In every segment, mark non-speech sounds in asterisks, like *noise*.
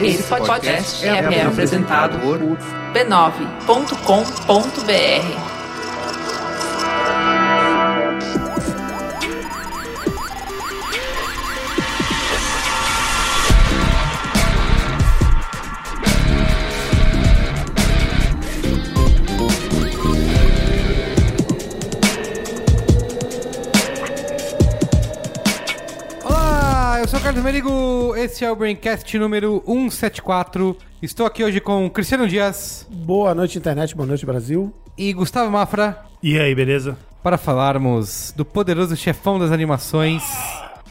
Esse podcast é, é apresentado por b9.com.br. Olá, eu sou o Carlos Merigo, esse é o Braincast número 174. Estou aqui hoje com Cristiano Dias Boa noite, internet. Boa noite, Brasil. e Gustavo Mafra E aí, beleza? para falarmos do poderoso chefão das animações.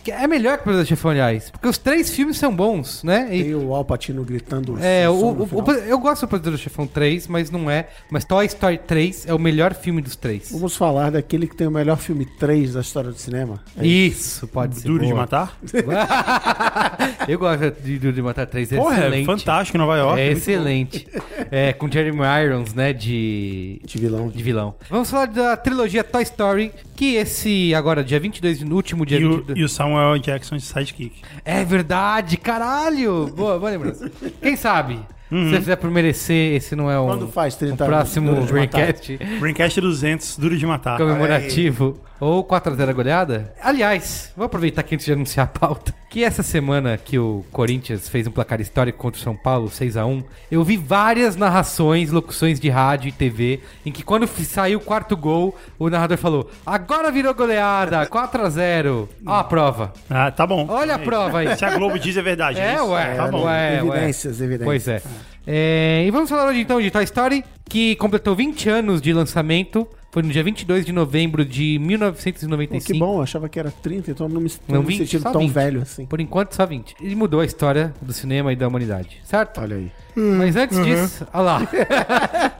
Que é melhor que o poderoso chefão, aliás, porque os três filmes são bons, né? E- Tem o Alpatino gritando. É, o, o- o- eu gosto do Poderoso Chefão 3, mas não é. Mas Toy Story 3 é o melhor filme dos três. Vamos falar daquele que tem o melhor filme 3 da história do cinema. É Isso, pode ser. Duro de matar? *laughs* eu gosto de Duro de Matar 3, é Porra, é excelente. fantástico Nova York. É muito excelente. É, com Jeremy Irons, né, de... De vilão. De vilão. Vamos falar da trilogia Toy Story, que esse agora, dia 22, no último dia. E o, 22... e o Samuel Jackson de sidekick. É verdade, caralho! Boa, boa lembrança. Quem sabe? Se você fizer por merecer, esse não é um, Quando faz 30 um anos, próximo Matar. Braincast Braincast 200, Duro de Matar. comemorativo ou 4x0 a goleada. Aliás, vou aproveitar aqui antes de anunciar a pauta, que essa semana que o Corinthians fez um placar histórico contra o São Paulo, 6x1, eu vi várias narrações, locuções de rádio e TV, em que quando saiu o quarto gol, o narrador falou, agora virou goleada, 4x0. Ó a prova. Ah, tá bom. Olha a prova aí. Se a Globo diz é verdade. É, isso? ué, Tá bom. ué, ué. Evidências, evidências. Pois é. É, E vamos falar hoje então de Toy Story, que completou 20 anos de lançamento. Foi no dia 22 de novembro de Pô, 1995. que bom, eu achava que era 30, então não me, Não, não me 20, sentindo só tão 20. velho assim. Por enquanto, só 20. Ele mudou a história do cinema e da humanidade, certo? Olha aí. Mas antes disso, olha lá.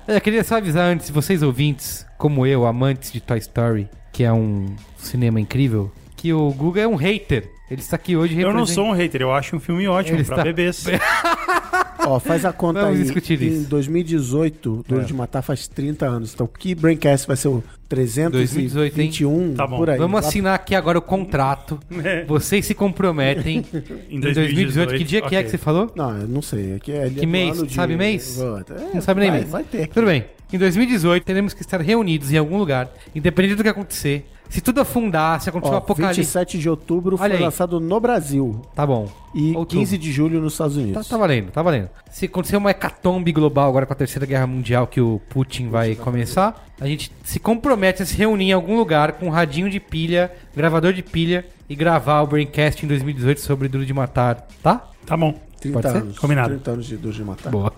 eu queria só avisar antes, vocês ouvintes, como eu, amantes de Toy Story, que é um cinema incrível, que o Guga é um hater. Ele está aqui hoje Eu não sou um hater, eu acho um filme ótimo Ele pra está- bebês. *laughs* Ó, faz a conta Vamos aí. discutir em isso. 2018, Duro É. de Matar faz 30 anos. Então, que Braincast vai ser o 321, Tá um, por aí. Vamos Lá- assinar aqui agora o contrato. É. Vocês se comprometem *laughs* Em em 2018. Que dia que é que você falou? Não, eu não sei. Aqui é Que mês? Sabe mês? É, Não sabe nem vai, mês. Vai ter aqui. Tudo bem. Em 2018, teremos que estar reunidos em algum lugar, independente do que acontecer. Se tudo afundar, se acontecer um Ó, apocalipse. 27 de outubro Olha foi aí. lançado no Brasil. Tá bom. E Outubro. 15 de julho nos Estados Tá, Unidos. tá valendo, tá valendo. Se acontecer uma hecatombe global agora com a Terceira Guerra Mundial que o Putin vai começar, a gente se compromete a se reunir em algum lugar com um radinho de pilha, gravador de pilha e gravar o Braincast em 2018 sobre Duro de Matar, tá? Tá bom. 30 pode ser? anos. Combinado. 30 anos de Duro de Matar. Boa.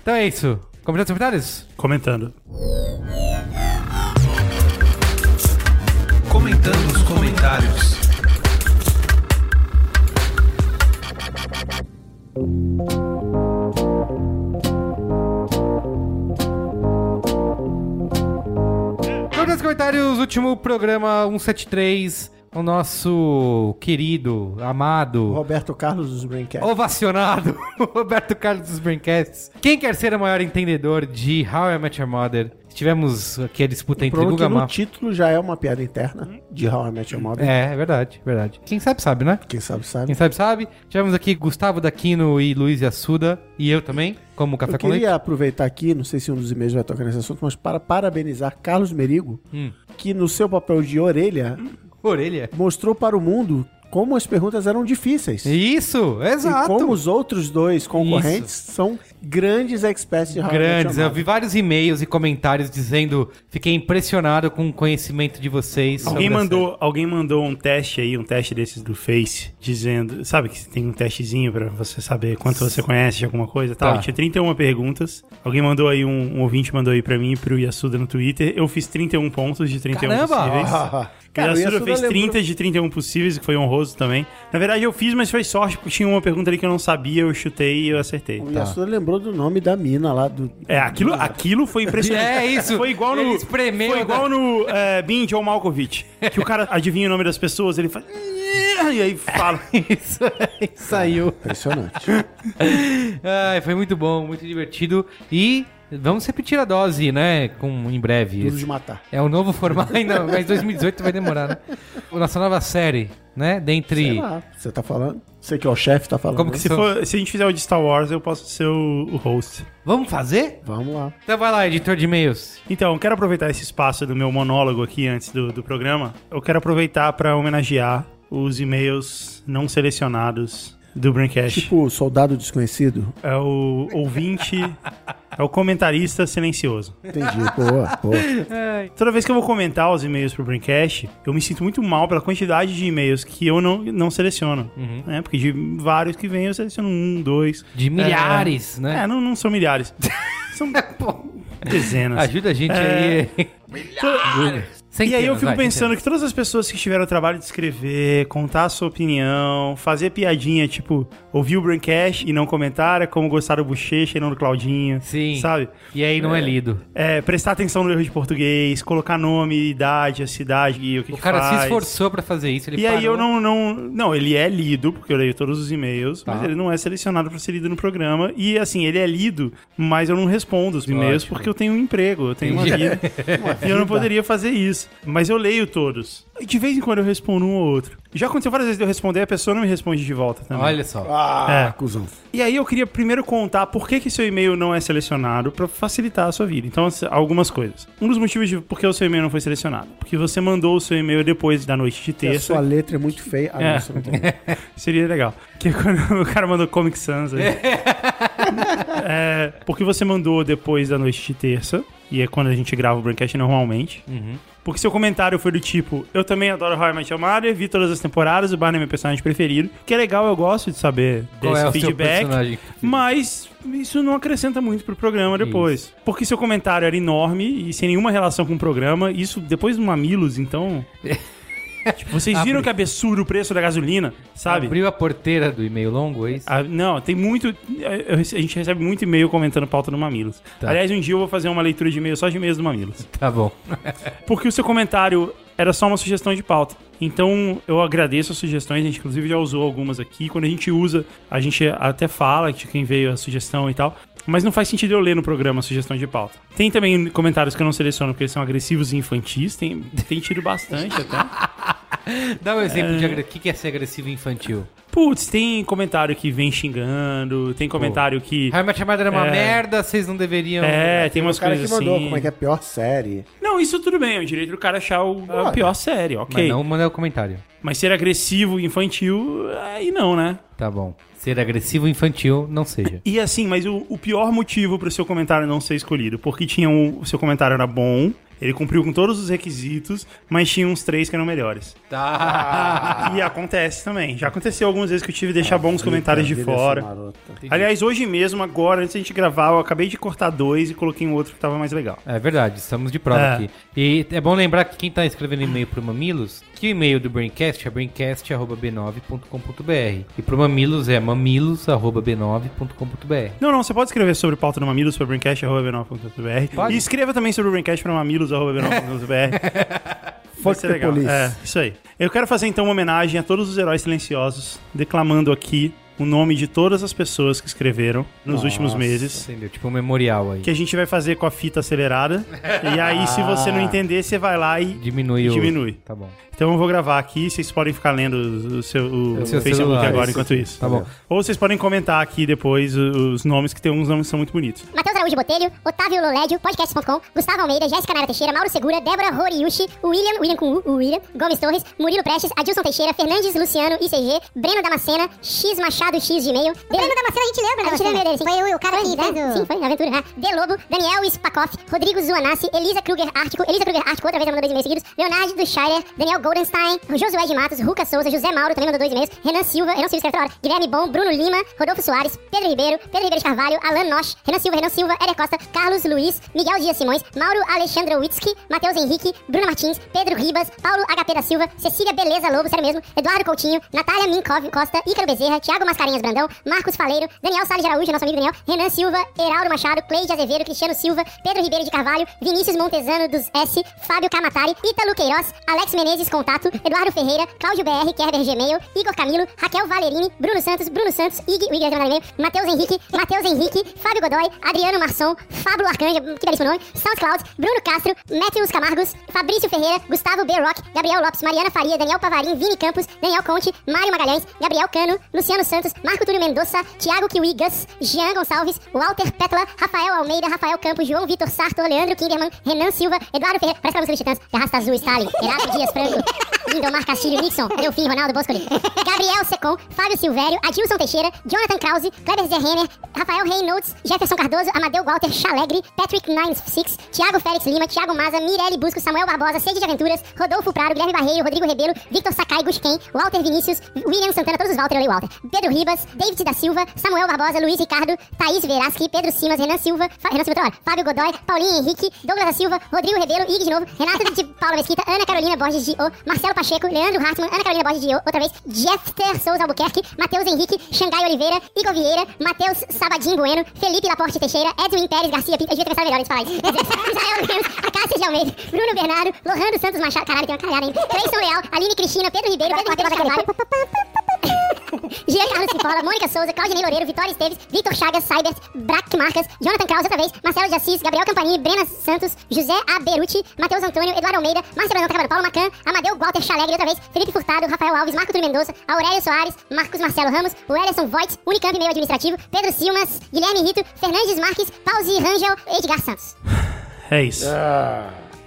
Então é isso. Comentários e comentários? Comentando. Comentando os comentários. E comentários, último programa 173, o nosso querido, amado, Roberto Carlos dos Braincast. ovacionado *laughs* Roberto Carlos dos Braincasts. Quem quer ser o maior entendedor de How I Met Your Mother? Tivemos aqui a disputa entre Problema Guga Mafra. título já é uma piada interna de How I Met Your Mother. É, é verdade, verdade. Quem sabe, sabe, né? Quem sabe, sabe. Quem sabe, sabe. Tivemos aqui Gustavo Daquino e Luiz Assuda, e eu também, como Café Eu com Leite. queria aproveitar aqui, não sei se um dos e-mails vai tocar nesse assunto, mas para parabenizar Carlos Merigo, Hum. que no seu papel de orelha *laughs* Orelha. mostrou para o mundo como as perguntas eram difíceis. Isso, exato. E como os outros dois concorrentes são grandes experts de How I Met Your Grandes, eu vi vários e-mails e comentários dizendo fiquei impressionado com o conhecimento de vocês. Alguém mandou, alguém mandou um teste aí, um teste desses do Face, dizendo, sabe que tem um testezinho pra você saber quanto você conhece de alguma coisa tal. Tá. Tinha 31 perguntas. Alguém mandou aí, um, um ouvinte mandou aí pra mim e pro Yasuda no Twitter. Eu fiz 31 pontos de 31 Caramba! possíveis. O *laughs* cara, o Yasuda Yasuda fez lembrou- 30 de 31 possíveis, que foi honroso também. Na verdade, eu fiz, mas foi sorte, porque tinha uma pergunta ali que eu não sabia, eu chutei e eu acertei. O Yasuda lembrou do nome da mina lá do. É, aquilo, aquilo foi impressionante. *laughs* É isso. Foi igual no. Espremeu Foi igual da- no é, Bin John Malkovich. Que o cara adivinha o nome das pessoas, ele faz. E aí fala. *laughs* Isso aí saiu. Impressionante. Ai, foi muito bom, muito divertido. E vamos repetir a dose, né? Com, em breve. Duro de matar. É o novo formato, *laughs* ainda, mas 2018 vai demorar, né? Nossa nova série, né? Dentre. Sei lá, você tá falando? Você que é o chefe tá falando. Como que? Se, for, se a gente fizer o de Star Wars, eu posso ser o, o host. Vamos fazer? Vamos lá. Então vai lá, editor de e-mails. Então, eu quero aproveitar esse espaço do meu monólogo aqui antes do, do programa. Eu quero aproveitar para homenagear os e-mails não selecionados do Braincast. Tipo, soldado desconhecido. É o ouvinte, é o comentarista silencioso. Entendi. Boa, boa. Toda vez que eu vou comentar os e-mails pro Braincast, eu me sinto muito mal pela quantidade de e-mails que eu não, não seleciono. Né? Porque de vários que vêm, eu seleciono um, dois. De milhares, É, né? não, não são milhares. *laughs* São dezenas. Ajuda a gente É. aí. E aí eu fico vai, pensando centenas. que todas as pessoas que tiveram o trabalho de escrever, contar a sua opinião, fazer piadinha, tipo, ouvir o Braincast e não comentar, é como gostar do Bochecha e não do Claudinho. Sim. Sabe? E aí não é, lido. É, prestar atenção no erro de português, colocar nome, idade, a cidade e o que O que cara faz. se esforçou pra fazer isso. Ele E aí eu parou. não, não... Não, ele é lido, porque eu leio todos os e-mails, mas Tá. ele não é selecionado pra ser lido no programa. E assim, ele é lido, mas eu não respondo os e-mails Ótimo. porque eu tenho um emprego, eu tenho uma vida. *laughs* e eu não poderia fazer isso. Mas eu leio todos. E de vez em quando eu respondo um ou outro. Já aconteceu várias vezes de eu responder e a pessoa não me responde de volta também. Olha só. Ah, É. cuzão. E aí eu queria primeiro contar por que, que seu e-mail não é selecionado pra facilitar a sua vida. Então, algumas coisas. Um dos motivos de por que o seu e-mail não foi selecionado. Porque você mandou o seu e-mail depois da noite de Que a terça. sua letra é muito feia. Ah, É. não, você não. *laughs* Seria legal. Que é quando *laughs* o cara mandou Comic Sans. aí. *laughs* É, porque você mandou depois da noite de terça. E é quando a gente grava o Braincast normalmente. Uhum. Porque seu comentário foi do tipo: Eu também adoro How I Met Your Mother, vi todas as temporadas, o Barney é meu personagem preferido. Que é legal, eu gosto de saber Qual desse é o seu feedback. personagem? Mas isso não acrescenta muito pro programa depois. Porque seu comentário era enorme e sem nenhuma relação com o programa. Isso depois do Mamilos, então. *laughs* Tipo, vocês viram que absurdo o preço da gasolina, sabe? Abriu a porteira do e-mail longo, é isso? Ah, não, tem muito. eu- A gente recebe muito e-mail comentando pauta no Mamilos. Tá. Aliás, um dia eu vou fazer uma leitura de e-mail só de e-mails do Mamilos. Tá bom. Porque o seu comentário era só uma sugestão de pauta. Então, eu agradeço as sugestões, a gente inclusive já usou algumas aqui. Quando a gente usa, a gente até fala de quem veio a sugestão e tal. Mas não faz sentido eu ler no programa a sugestão de pauta. Tem também comentários que eu não seleciono porque eles são agressivos e infantis. Tem, tem tido bastante até. *laughs* Dá um exemplo de agre- o que é ser agressivo infantil. Putz, tem comentário que vem xingando, tem comentário que. I Met Your Mother é uma É. merda, vocês não deveriam... É, tem umas o cara que coisas mandou assim. como é que é a pior série. Não, isso tudo bem, é o direito do cara achar o, a pior série, ok. Mas Mas, não manda o comentário. ser agressivo e infantil, aí não, né? Tá bom. Ser agressivo infantil, não seja. E assim, mas o, o pior motivo pro seu comentário não ser escolhido, porque tinha um, o seu comentário era bom, ele cumpriu com todos os requisitos, mas tinha uns três que eram melhores. Tá. *laughs* E acontece também. Já aconteceu algumas vezes que eu tive que deixar bons comentários de fora. Aliás, hoje mesmo, agora, antes da gente gravar, eu acabei de cortar dois e coloquei um outro que tava mais legal. É verdade, estamos de prova É. aqui. E é bom lembrar que quem tá escrevendo e-mail pro Mamilos, que o e-mail do Braincast é braincast.b9.com.br. E pro Mamilos é mamilos.b9.com.br. Não, não, você pode escrever sobre pauta no Mamilos, sobre braincast.b9.br. Pode. E escreva também sobre o Braincast para mamilos.b9.br. *laughs* Vai ser legal. É, isso aí. Eu quero fazer então uma homenagem a todos os heróis silenciosos, declamando aqui o nome de todas as pessoas que escreveram nos Nossa. últimos meses. Entendeu? Tipo um memorial aí. Que a gente vai fazer com a fita acelerada. *laughs* e aí, se você não entender, você vai lá e. Diminui o... Diminui. Tá bom. Então eu vou gravar aqui, vocês podem ficar lendo o, o seu, o O seu Facebook celular, agora enquanto isso. Tá bom. Ou vocês podem comentar aqui depois os nomes, que tem uns nomes que são muito bonitos. Matheus Araújo Botelho, Otávio Lolédio, podcast.com, Gustavo Almeida, Jéssica Nara Teixeira, Mauro Segura, Débora Roriushi, William, William com U, o William, Gomes Torres, Murilo Prestes, Adilson Teixeira, Fernandes Luciano, ICG, Breno Damascena, X Machado X de e-mail. O Breno Damascena a gente lembra, A gente lembra dele, sim. Foi o, cara que fez o... Sim, foi, aventura. né? De Lobo, Daniel Spakoff, Rodrigo Zuanassi, Elisa Kruger Ártico, Elisa Kruger Ártico, outra vez mandou dois e-mails seguidos, Leonardo do Schreier, Daniel Goldenstein, Josué de Matos, Ruca Souza, José Mauro, também mandou dois e-mails, Renan Silva, Renan Silva escreve hora, Guilherme Bom, Bruno Lima, Rodolfo Soares, Pedro Ribeiro, Pedro Ribeiro de Carvalho, Alan Nosch, Renan Silva, Renan Silva, Éder Costa, Carlos Luiz, Miguel Dias Simões, Mauro Alexandrowitsky, Matheus Henrique, Bruno Martins, Pedro Ribas, Paulo HP da Silva, Cecília Beleza Lobo, sério mesmo, Eduardo Coutinho, Natália Minkov Costa, Ícaro Bezerra, Thiago Mascarenhas Brandão, Marcos Faleiro, Daniel Salles Araújo, nosso amigo Daniel, Renan Silva, Heraldo Machado, Cleide Azevedo, Cristiano Silva, Pedro Ribeiro de Carvalho, Vinícius Montezano dos S, Fábio Camatari, Ítalo Queiroz, Alex Menezes Contato, Eduardo Ferreira, Cláudio BR, Kerber Gmail, Igor Camilo, Raquel Valerini, Bruno Santos, Bruno Santos, Ig, o Ig mandar e-mail, Matheus Henrique, Matheus Henrique, Fábio Godoy, Adriano Marçom, Fábio Arcanja, que belíssimo nome, SoundCloud, Bruno Castro, Matthews Camargos, Fabrício Ferreira, Gustavo B. Rock, Gabriel Lopes, Mariana Faria, Daniel Pavarim, Vini Campos, Daniel Conte, Mário Magalhães, Gabriel Cano, Luciano Santos, Marco Túlio Mendonça, Thiago Kiwi Gus, Jean Gonçalves, Walter Petla, Rafael Almeida, Rafael Campos, João Vitor Sartor, Leandro Kinderman, Renan Silva, Eduardo Ferreira, parece que música dos Titãs, Garrasta Azul, Stalin, Erato Dias Franco, *laughs* Lindomar Castilho, Nixon, Delfim, Ronaldo Boscoli, Gabriel Secom, Fábio Silvério, Adilson Teixeira, Jonathan Krause, Kleber Zerremer, Rafael Reynolds, Jefferson Cardoso, Amadeu Walter Chalegre, Patrick 96, Thiago Félix Lima, Thiago Maza, Mirelle Busco, Samuel Barbosa, Sede de Aventuras, Rodolfo Prado, Guilherme Barreiro, Rodrigo Rebelo, Victor Sakai, Gusquen, Walter Vinícius, William Santana, todos os Walter, eu leio Walter, Pedro Ribas, David da Silva, Samuel Barbosa, Luiz Ricardo, Thaís Veraski, Pedro Simas, Renan Silva, Renan Silva, hora, Fábio Godoy, Paulinho Henrique, Douglas da Silva, Rodrigo Rebelo, Ig de novo, Renato de Paula Mesquita, Ana Carolina Borges de O, Marcelo Pacheco, Leandro Hartmann, Ana Carolina Borges de O, outra vez, Jeffter Souza Albuquerque, Matheus Henrique, Xangai Oliveira, Igor Vieira, Matheus Sabadinho Bueno, Felipe Laporte Teixeira, Edwin Pérez Garcia Pinto, eu devia ter pensado melhor antes de. Israel Lemos, Acácia de Almeida, Bruno Bernardo, Lohan dos Santos Machado, caralho, tem uma caralhada, hein? Leal, Aline Cristina, Pedro Ribeiro, Pedro Ribeiro Carvalho, *laughs* Gia Carlos Cipolla, Mônica Souza, Claudinei Loureiro, Vitória Esteves, Vitor Chagas, Cybert, Brack Marcas, Jonathan Krause outra vez, Marcelo de Assis, Gabriel Campanini, Brena Santos, José A. Beruti, Matheus Antônio, Eduardo Almeida, Márcia Brandão Carvalho, Paulo Macan, Amadeu Walter Chalegre outra vez, Felipe Furtado, Rafael Alves, Marco Túlio Mendonça, Aurélio Soares, Marcos Marcelo Ramos, o Ederson Voigt, Unicamp Meio Administrativo, Pedro Silmas, Guilherme Rito, Fernandes Marques, Pause Rangel, Edgar Santos. É isso.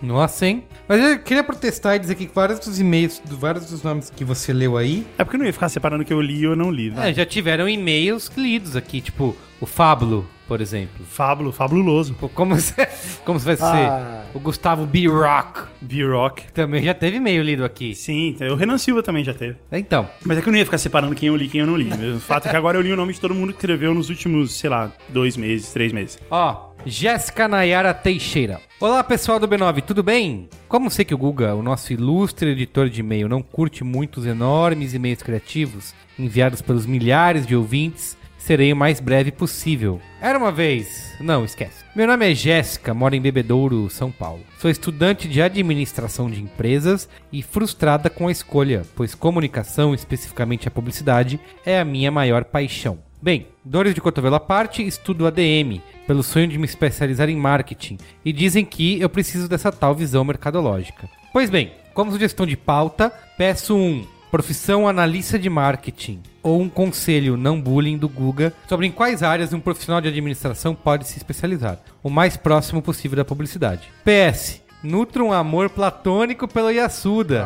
Nossa, hein? Mas eu queria protestar e dizer que vários dos e-mails, do- vários dos nomes que você leu aí, É porque eu não ia ficar separando o que eu li ou não li. Né? é, já tiveram e-mails lidos aqui, tipo o Fábulo, por exemplo. Fábulo, fabuloso. Pô, Como, se- *laughs* como vai ser? Ah. O Gustavo B. Rock B-Rock. também já teve e-mail lido aqui. Sim, o Renan Silva também já teve. Então, Mas é que eu não ia ficar separando quem eu li e quem eu não li. O fato é que agora eu li o nome de todo mundo que escreveu nos últimos, sei lá, dois meses, três meses. Ó, Jéssica Nayara Teixeira. Olá, pessoal do B9, tudo bem? Como sei que o Guga, o nosso ilustre editor de e-mail, não curte muito os enormes e-mails criativos enviados pelos milhares de ouvintes, serei o mais breve possível. Era uma vez... Não, esquece. Meu nome é Jéssica, moro em Bebedouro, São Paulo. Sou estudante de administração de empresas e frustrada com a escolha, pois comunicação, especificamente a publicidade, é a minha maior paixão. Bem, dores de cotovelo à parte, estudo ADM, pelo sonho de me especializar em marketing, e dizem que eu preciso dessa tal visão mercadológica. Pois bem, como sugestão de pauta, peço um profissão analista de marketing ou um conselho não bullying do Guga sobre em quais áreas um profissional de administração pode se especializar, o mais próximo possível da publicidade. PS, nutro um amor platônico pelo Yasuda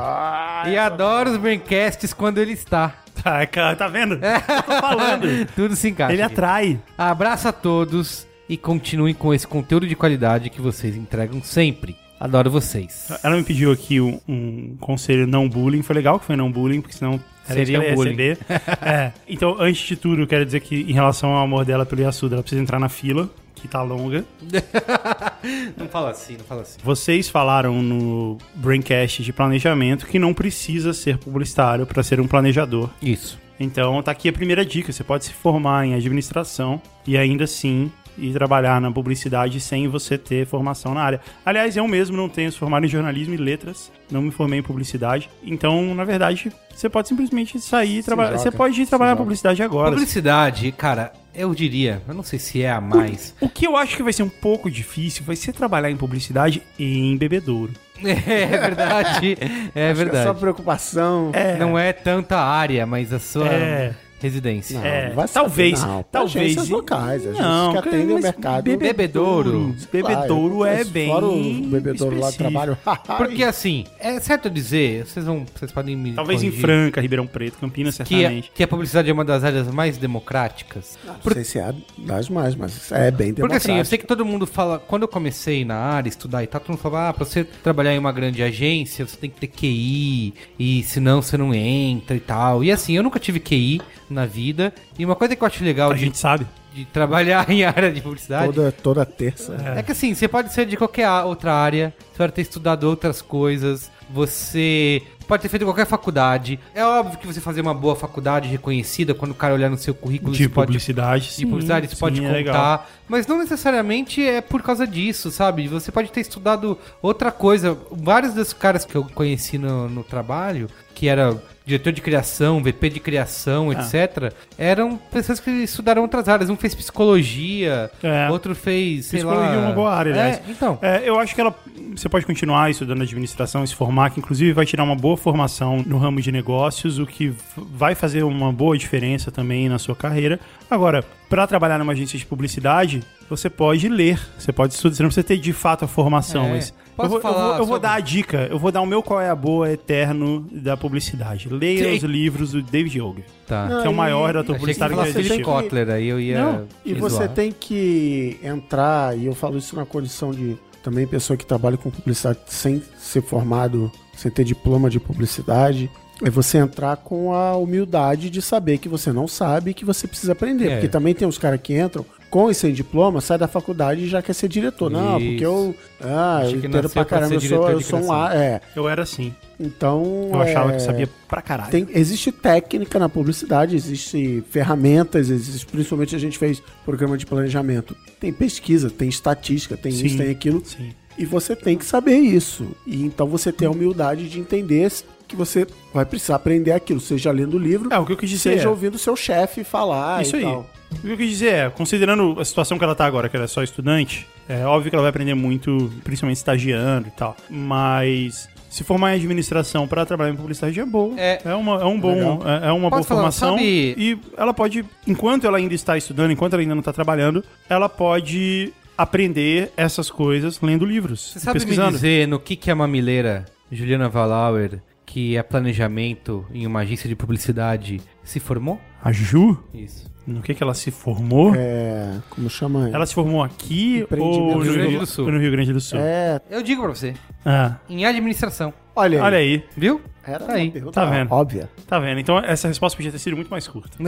e adoro os braincasts quando ele está. Tá, cara, tá vendo? Eu tô falando. *laughs* Tudo se encaixa. Ele aqui. atrai. Abraço a todos e continuem com esse conteúdo de qualidade que vocês entregam sempre. Adoro vocês. Ela me pediu aqui um, um conselho não bullying. Foi legal que foi não bullying, porque senão Seria bullying. *laughs* é. Então, antes de tudo, eu quero dizer que em relação ao amor dela pelo Yasuda, ela precisa entrar na fila, que tá longa. *laughs* Não fala assim, não fala assim. Vocês falaram no Braincast de planejamento que não precisa ser publicitário para ser um planejador. Isso. Então tá aqui a primeira dica: você pode se formar em administração e ainda assim ir trabalhar na publicidade sem você ter formação na área. Aliás, eu mesmo não tenho se formado em jornalismo e letras, não me formei em publicidade. Então, na verdade, você pode simplesmente sair e trabalhar. Você pode ir trabalhar na publicidade agora. Publicidade, cara, eu diria, eu não sei se é a mais. O que eu acho que vai ser um pouco difícil vai ser trabalhar em publicidade em bebedouro. *laughs* é verdade, é Acho que verdade. só preocupação. Não é tanta área, mas a sua É. residência. Não, É, vai saber, talvez, não. talvez Agências locais, agências não, que atendem o mercado. Bebedouro. Bebedouro é Mas bem Fora o bebedouro lá de específico. trabalho. *laughs* Porque assim, é certo dizer, vocês vão, vocês podem me Talvez em corrigir, Franca, Ribeirão Preto, Campinas, que, a, certamente. que a publicidade é uma das áreas mais democráticas. Não sei se é das mais, mas é bem Porque assim, eu sei que todo mundo fala, quando eu comecei na área, estudar e tal, todo mundo fala, ah, pra você trabalhar em uma grande agência, você tem que ter QI, e senão você não entra e tal. E assim, eu nunca tive QI na vida, e uma coisa que eu acho legal A de, gente sabe. de trabalhar *laughs* em área de publicidade Toda, toda terça. é que assim, você pode ser de qualquer outra área, você pode ter estudado outras coisas, você pode ter feito qualquer faculdade. É óbvio que você fazer uma boa faculdade reconhecida, quando o cara olhar no seu currículo, De isso pode publicidade, de sim, publicidade, isso sim, pode é contar. legal. Mas não necessariamente é por causa disso, sabe? Você pode ter estudado outra coisa. Vários dos caras que eu conheci no, no trabalho, que era diretor de criação, VP de criação, Ah. etc., eram pessoas que estudaram outras áreas. Um fez psicologia, É. outro fez, Psicologia lá... é uma boa área, aliás. É, então... É, eu acho que ela, você pode continuar estudando administração se formar, que inclusive vai tirar uma boa formação no ramo de negócios, o que vai fazer uma boa diferença também na sua carreira. Agora, para trabalhar numa agência de publicidade, você pode ler, você pode estudar, você não precisa ter de fato a formação, É. mas Posso eu vou, eu falar vou- eu vou dar a dica, eu vou dar o meu qual é a boa eterno da publicidade. Leia Sim. os livros do David Ogilvy, Tá. que é o maior e- que publicitário que você já existiu. que- Kotler, aí eu ia... Não, E me você zoar. tem que entrar, e eu falo isso na condição de também pessoa que trabalha com publicidade sem ser formado, sem ter diploma de publicidade, é você entrar com a humildade de saber que você não sabe e que você precisa aprender. É. Porque também tem os caras que entram com e sem diploma, sai da faculdade e já quer ser diretor. Não, Isso. porque eu. Ah, eu que entendo pra caramba, eu sou, eu sou um. A- É. Eu era assim. Então. Eu achava é, que sabia pra caralho. tem, existe técnica na publicidade, existe ferramentas, existe, principalmente a gente fez programa de planejamento. Tem pesquisa, tem estatística, tem Sim. isso, tem aquilo. Sim. E você tem que saber isso. E então você tem a humildade de entender que você vai precisar aprender aquilo, seja lendo o livro, É, o que eu quis dizer seja é- ouvindo seu chefe falar Isso e aí. tal. O que eu quis dizer é, considerando a situação que ela tá agora, que ela é só estudante, é óbvio que ela vai aprender muito, principalmente estagiando e tal. Mas se formar em administração para trabalhar em publicidade é bom. É. É, uma, é um bom, é, é uma boa Posso falar, formação. sabe- E ela pode, enquanto ela ainda está estudando, enquanto ela ainda não está trabalhando, ela pode aprender essas coisas lendo livros, Você sabe me pesquisando. dizer no que, que a mamileira Juliana Valauer, que é planejamento em uma agência de publicidade, se formou? A Ju, Isso. no que que ela se formou? É, como chama? Ela se formou aqui ou no Rio Grande do Sul. No Rio Grande do Sul. É, Eu digo pra você, Ah, em administração. olha aí. olha aí, Viu? Era Tá uma aí. pergunta Tá vendo? óbvia. Tá vendo? Então essa resposta podia ter sido muito mais curta. *laughs*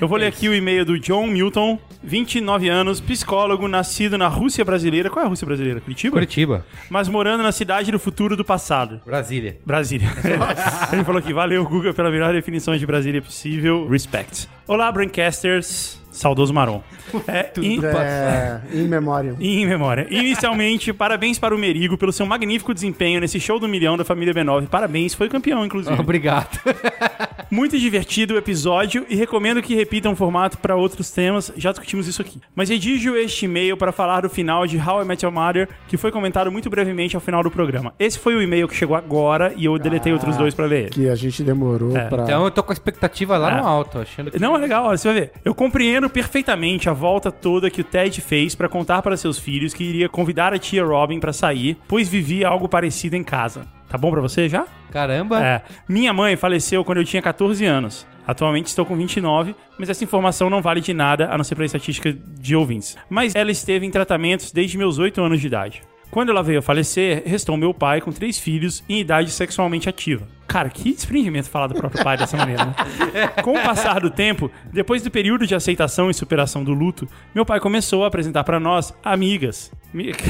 Eu vou ler aqui o e-mail do John Milton, 29 anos, psicólogo, nascido na Rússia brasileira. Qual é a Rússia brasileira? Curitiba? Curitiba. Mas morando na cidade do futuro do passado. Brasília. Brasília. *laughs* Ele falou aqui, valeu, Google, pela melhor definição de Brasília possível. Respect. Olá, Braincasters. Saudoso Marom. É, *laughs* in- É, in memória. *laughs* em memória. Inicialmente, parabéns para o Merigo pelo seu magnífico desempenho nesse show do milhão da família B9. Parabéns, foi campeão, inclusive. Obrigado. *laughs* Muito divertido o episódio e recomendo que repitam o formato para outros temas. Já discutimos isso aqui. Mas redijo este e-mail para falar do final de How I Met Your Mother, que foi comentado muito brevemente ao final do programa. Esse foi o e-mail que chegou agora e eu deletei outros dois para ler. ele. Que a gente demorou É, pra. Então eu tô com a expectativa lá Ah. no alto, achando que... Não, é legal, olha, você vai ver. Eu compreendo perfeitamente a volta toda que o Ted fez para contar para seus filhos que iria convidar a tia Robin para sair, pois vivia algo parecido em casa. Tá bom pra você já? Caramba. É. Minha mãe faleceu quando eu tinha 14 anos. Atualmente estou com 29, mas essa informação não vale de nada, a não ser para estatística de ouvintes. Mas ela esteve em tratamentos desde meus 8 anos de idade. Quando ela veio a falecer, restou meu pai com três filhos em idade sexualmente ativa. Cara, que desprendimento falar do próprio pai dessa maneira, né? *laughs* Com o passar do tempo, depois do período de aceitação e superação do luto, meu pai começou a apresentar para nós amigas. Me... *laughs*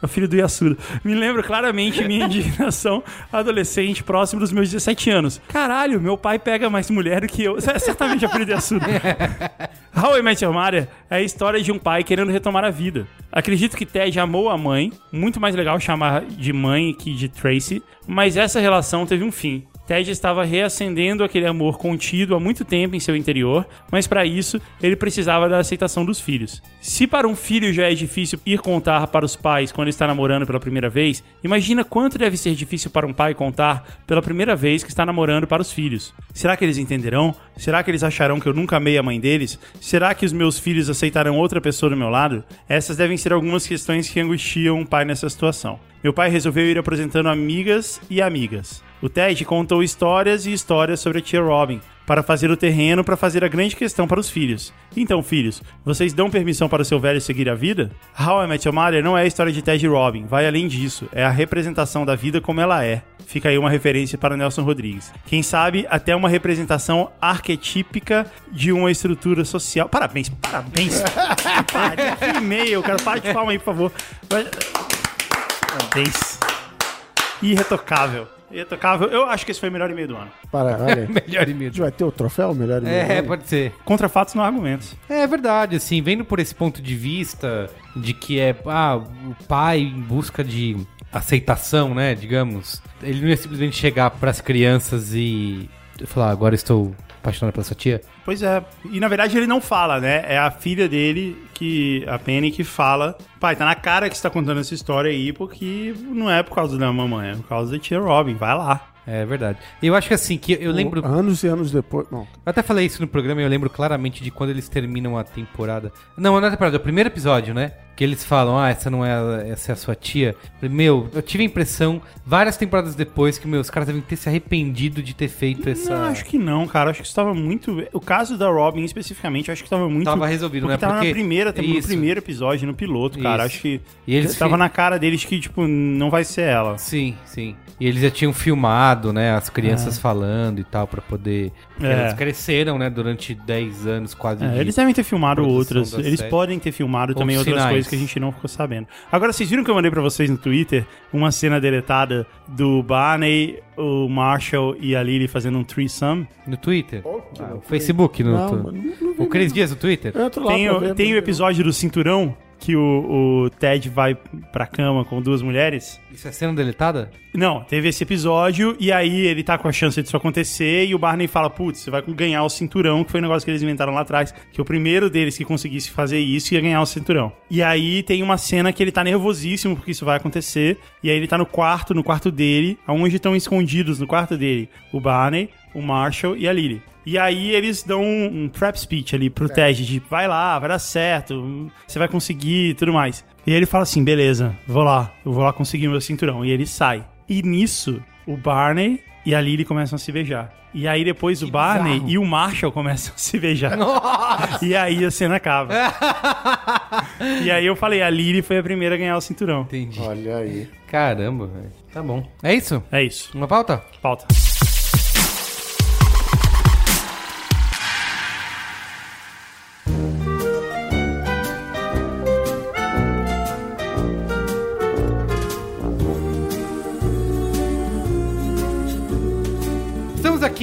É o filho do Yasuda. Me lembro claramente minha indignação adolescente próximo dos meus 17 anos. Caralho, meu pai pega mais mulher do que eu. Certamente é o filho do Yasuda. *laughs* How I Met Your Mother é a história de um pai querendo retomar a vida. Acredito que Ted amou a mãe, muito mais legal chamar de mãe que de Tracy, mas essa relação teve um fim. Ted estava reacendendo aquele amor contido há muito tempo em seu interior, mas para isso ele precisava da aceitação dos filhos. Se para um filho já é difícil ir contar para os pais quando está namorando pela primeira vez, imagina quanto deve ser difícil para um pai contar pela primeira vez que está namorando para os filhos. Será que eles entenderão? Será que eles acharão que eu nunca amei a mãe deles? Será que os meus filhos aceitarão outra pessoa do meu lado? Essas devem ser algumas questões que angustiam um pai nessa situação. Meu pai resolveu ir apresentando amigas e amigas. O Ted contou histórias e histórias sobre a tia Robin, para fazer o terreno para fazer a grande questão para os filhos. Então, filhos, vocês dão permissão para o seu velho seguir a vida? How I Met Your Mother não é a história de Ted e Robin, vai além disso, é a representação da vida como ela é. Fica aí uma referência para Nelson Rodrigues. Quem sabe até uma representação arquetípica de uma estrutura social. Parabéns, parabéns. Para, que e-mail, cara. Para de palma aí, por favor. Parabéns. Irretocável. Tocar, eu acho que esse foi o melhor e-mail do ano. Para, *laughs* olha. Melhor A e-mail. gente vai ter o troféu melhor e-mail? É, Olha. pode ser. Contra fatos, não argumentos. É verdade, assim, vendo por esse ponto de vista de que é ah, o pai em busca de aceitação, né, digamos, ele não ia simplesmente chegar pras crianças e falar, agora estou apaixonado pela sua tia. Pois é. E na verdade ele não fala, né? É a filha dele, que a Penny, que fala. Pai, tá na cara que você tá contando essa história aí, porque não é por causa da mamãe, é por causa da tia Robin. Vai lá. É verdade. Eu acho que assim, que eu lembro. Anos e anos depois. Bom, Eu até falei isso no programa e eu lembro claramente de quando eles terminam a temporada. Não, não é a temporada, é o primeiro episódio, né? Que eles falam, ah, essa não é essa é a sua tia. Meu, eu tive a impressão, várias temporadas depois, que meus caras devem ter se arrependido de ter feito essa. Não, acho que não, cara. Acho que estava muito. O caso da Robin, especificamente, acho que estava muito. Tava resolvido, porque né? Tava Porque- na primeira, no primeiro episódio, no piloto, cara. Isso. Acho que. E eles tava fi- na cara deles que, tipo, não vai ser ela. Sim, sim. E eles já tinham filmado, né, as crianças falando e tal, pra poder. É. Elas cresceram, né, durante 10 anos quase. É, eles devem ter filmado outras. Eles série. podem ter filmado Ou também outras sinais. Que a gente não ficou sabendo. Agora, vocês viram que eu mandei pra vocês no Twitter uma cena deletada do Barney, o Marshall e a Lily fazendo um threesome? No Twitter? Ah, o Facebook, no. Não, tu- mano, não- não o Cris Dias no Twitter? Tem, pra o- tem episódio do cinturão que o, o Ted vai pra cama com duas mulheres. Isso é cena deletada? Não, teve esse episódio e aí ele tá com a chance disso acontecer e o Barney fala, putz, você vai ganhar o cinturão, que foi um negócio que eles inventaram lá atrás, que o primeiro deles que conseguisse fazer isso ia ganhar o cinturão. E aí tem uma cena que ele tá nervosíssimo porque isso vai acontecer, e aí ele tá no quarto, no quarto dele, aonde estão escondidos no quarto dele o Barney, o Marshall e a Lily. E aí eles dão um, um prep speech ali pro Ted, de vai lá, vai dar certo, você vai conseguir e tudo mais. E aí ele fala assim, beleza, vou lá, eu vou lá conseguir meu cinturão. E ele sai. E nisso, o Barney e a Lily começam a se beijar. E aí depois o Barney bizarro. e o Marshall começam a se beijar. *laughs* E aí a cena acaba. *laughs* e aí eu falei, a Lily foi a primeira a ganhar o cinturão. Entendi. Olha aí. Caramba, velho. Tá bom. É isso? É isso. Uma pauta? Pauta.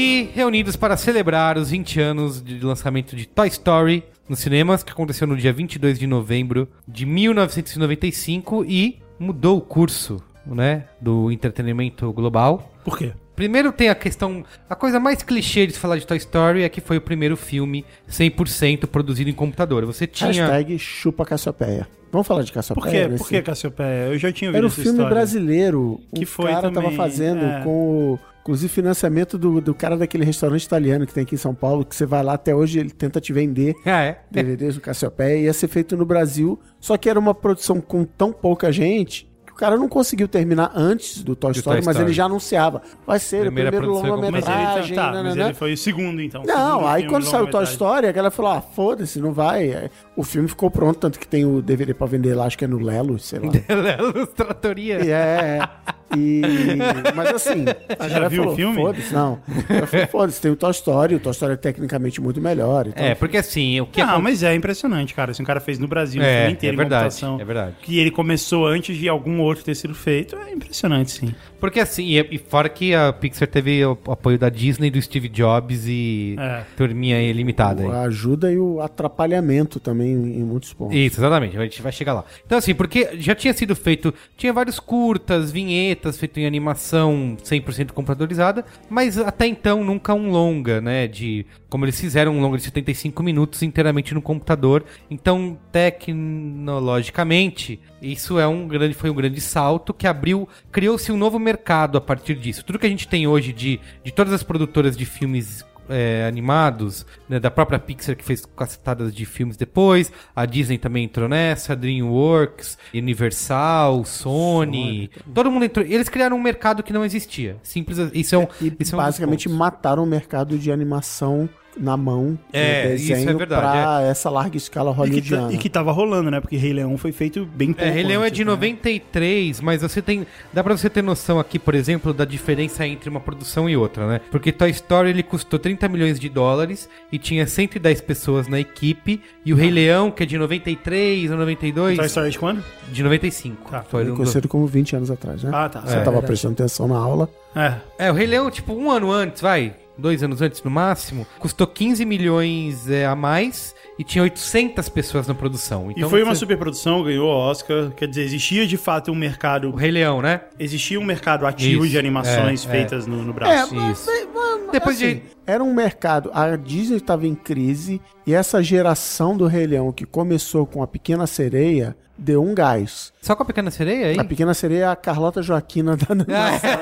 Aqui reunidos para celebrar os 20 anos de lançamento de Toy Story nos cinemas, que aconteceu no dia 22 de novembro de 1995 e mudou o curso, né, do entretenimento global. Por quê? Primeiro tem a questão, a coisa mais clichê de se falar de Toy Story é que foi o primeiro filme 100% produzido em computador. Você tinha Hashtag chupa Cassiopeia. Vamos falar de Cassiopeia? Por quê? nesse- Por que, Cassiopeia? Eu já tinha ouvido Era um filme história. brasileiro. Que o foi cara também, tava fazendo é. com o. Inclusive, financiamento do, do cara daquele restaurante italiano que tem aqui em São Paulo, que você vai lá até hoje, ele tenta te vender Ah, é? DVDs do Cassiopeia. Ia ser feito no Brasil, só que era uma produção com tão pouca gente que o cara não conseguiu terminar antes do Toy Do Story, Toy mas Story. ele já anunciava. Vai ser Primeira o primeiro Mas longa-metragem. tá, mas ele foi o segundo, então. Não, Segundo aí quando saiu o Toy. Story, a galera falou: ah, foda-se, não vai. É, O filme ficou pronto, tanto que tem o DVD pra vender lá, acho que é no Lelo, sei lá. *laughs* Ilustratoria. E é, é. *laughs* E, mas assim, *laughs* a já viu o falou, filme? Foda-se, não. Eu falei, Foda-se, tem o Toy Story, o Toy Story é tecnicamente muito melhor. Então, É, porque assim, o que Não, acon- mas é impressionante, cara. Se um cara fez no Brasil, o É, filme inteiro é em verdade, computação, é verdade. que ele começou antes de algum outro ter sido feito, é impressionante, sim. Porque assim, e, e fora que a Pixar teve o apoio da Disney, do Steve Jobs e É. turminha ilimitada. aí. a ajuda e o atrapalhamento também em muitos pontos. Isso, exatamente, a gente vai chegar lá. Então, assim, porque já tinha sido feito, tinha vários curtas, vinhetas, feito em animação 100% computadorizada, mas até então nunca um longa, né, de, como eles fizeram um longa de 75 minutos inteiramente no computador. Então, tecnologicamente, isso é um grande, foi um grande salto que abriu, criou-se um novo mercado a partir disso. Tudo que a gente tem hoje de, de todas as produtoras de filmes é, animados, né, da própria Pixar que fez cacetadas de filmes depois, a Disney também entrou nessa, a DreamWorks, Universal, Sony, todo mundo entrou. Eles criaram um mercado que não existia. Simples, isso é um, E isso é um basicamente mataram o mercado de animação na mão É, no isso é desenho verdade, pra essa larga escala E que, tá- hollywoodiana. e que tava rolando, né? Porque Rei Leão foi feito bem pouco. É, Rei Leão é antes, de né? 93, mas você tem. Dá pra você ter noção aqui, por exemplo, da diferença entre uma produção e outra, né? Porque Toy Story ele custou 30 milhões de dólares e tinha 110 pessoas na equipe. E o Rei Leão, que é de 93 ou 92. Toy Story é de quando? De 95. Tá. Foi do- Conhecido como 20 anos atrás, né? Ah, tá. Você É, tava prestando atenção na aula. É. É, o Rei Leão, tipo, um ano antes, vai. Dois anos antes no máximo, custou 15 milhões é, a mais e tinha 800 pessoas na produção. E Então, foi uma você- superprodução, ganhou o Oscar. Quer dizer, existia de fato um O mercado. Rei Leão, né? Existia um mercado ativo Isso, de animações é, é. feitas no, no É, Brasil. mas, Isso. mas, Depois assim, de- Era um mercado. A Disney estava em crise e essa geração do Rei Leão que começou com a Pequena Sereia deu um gás. Só com a Pequena Sereia aí? A Pequena Sereia é a Carlota Joaquina da *laughs* animação.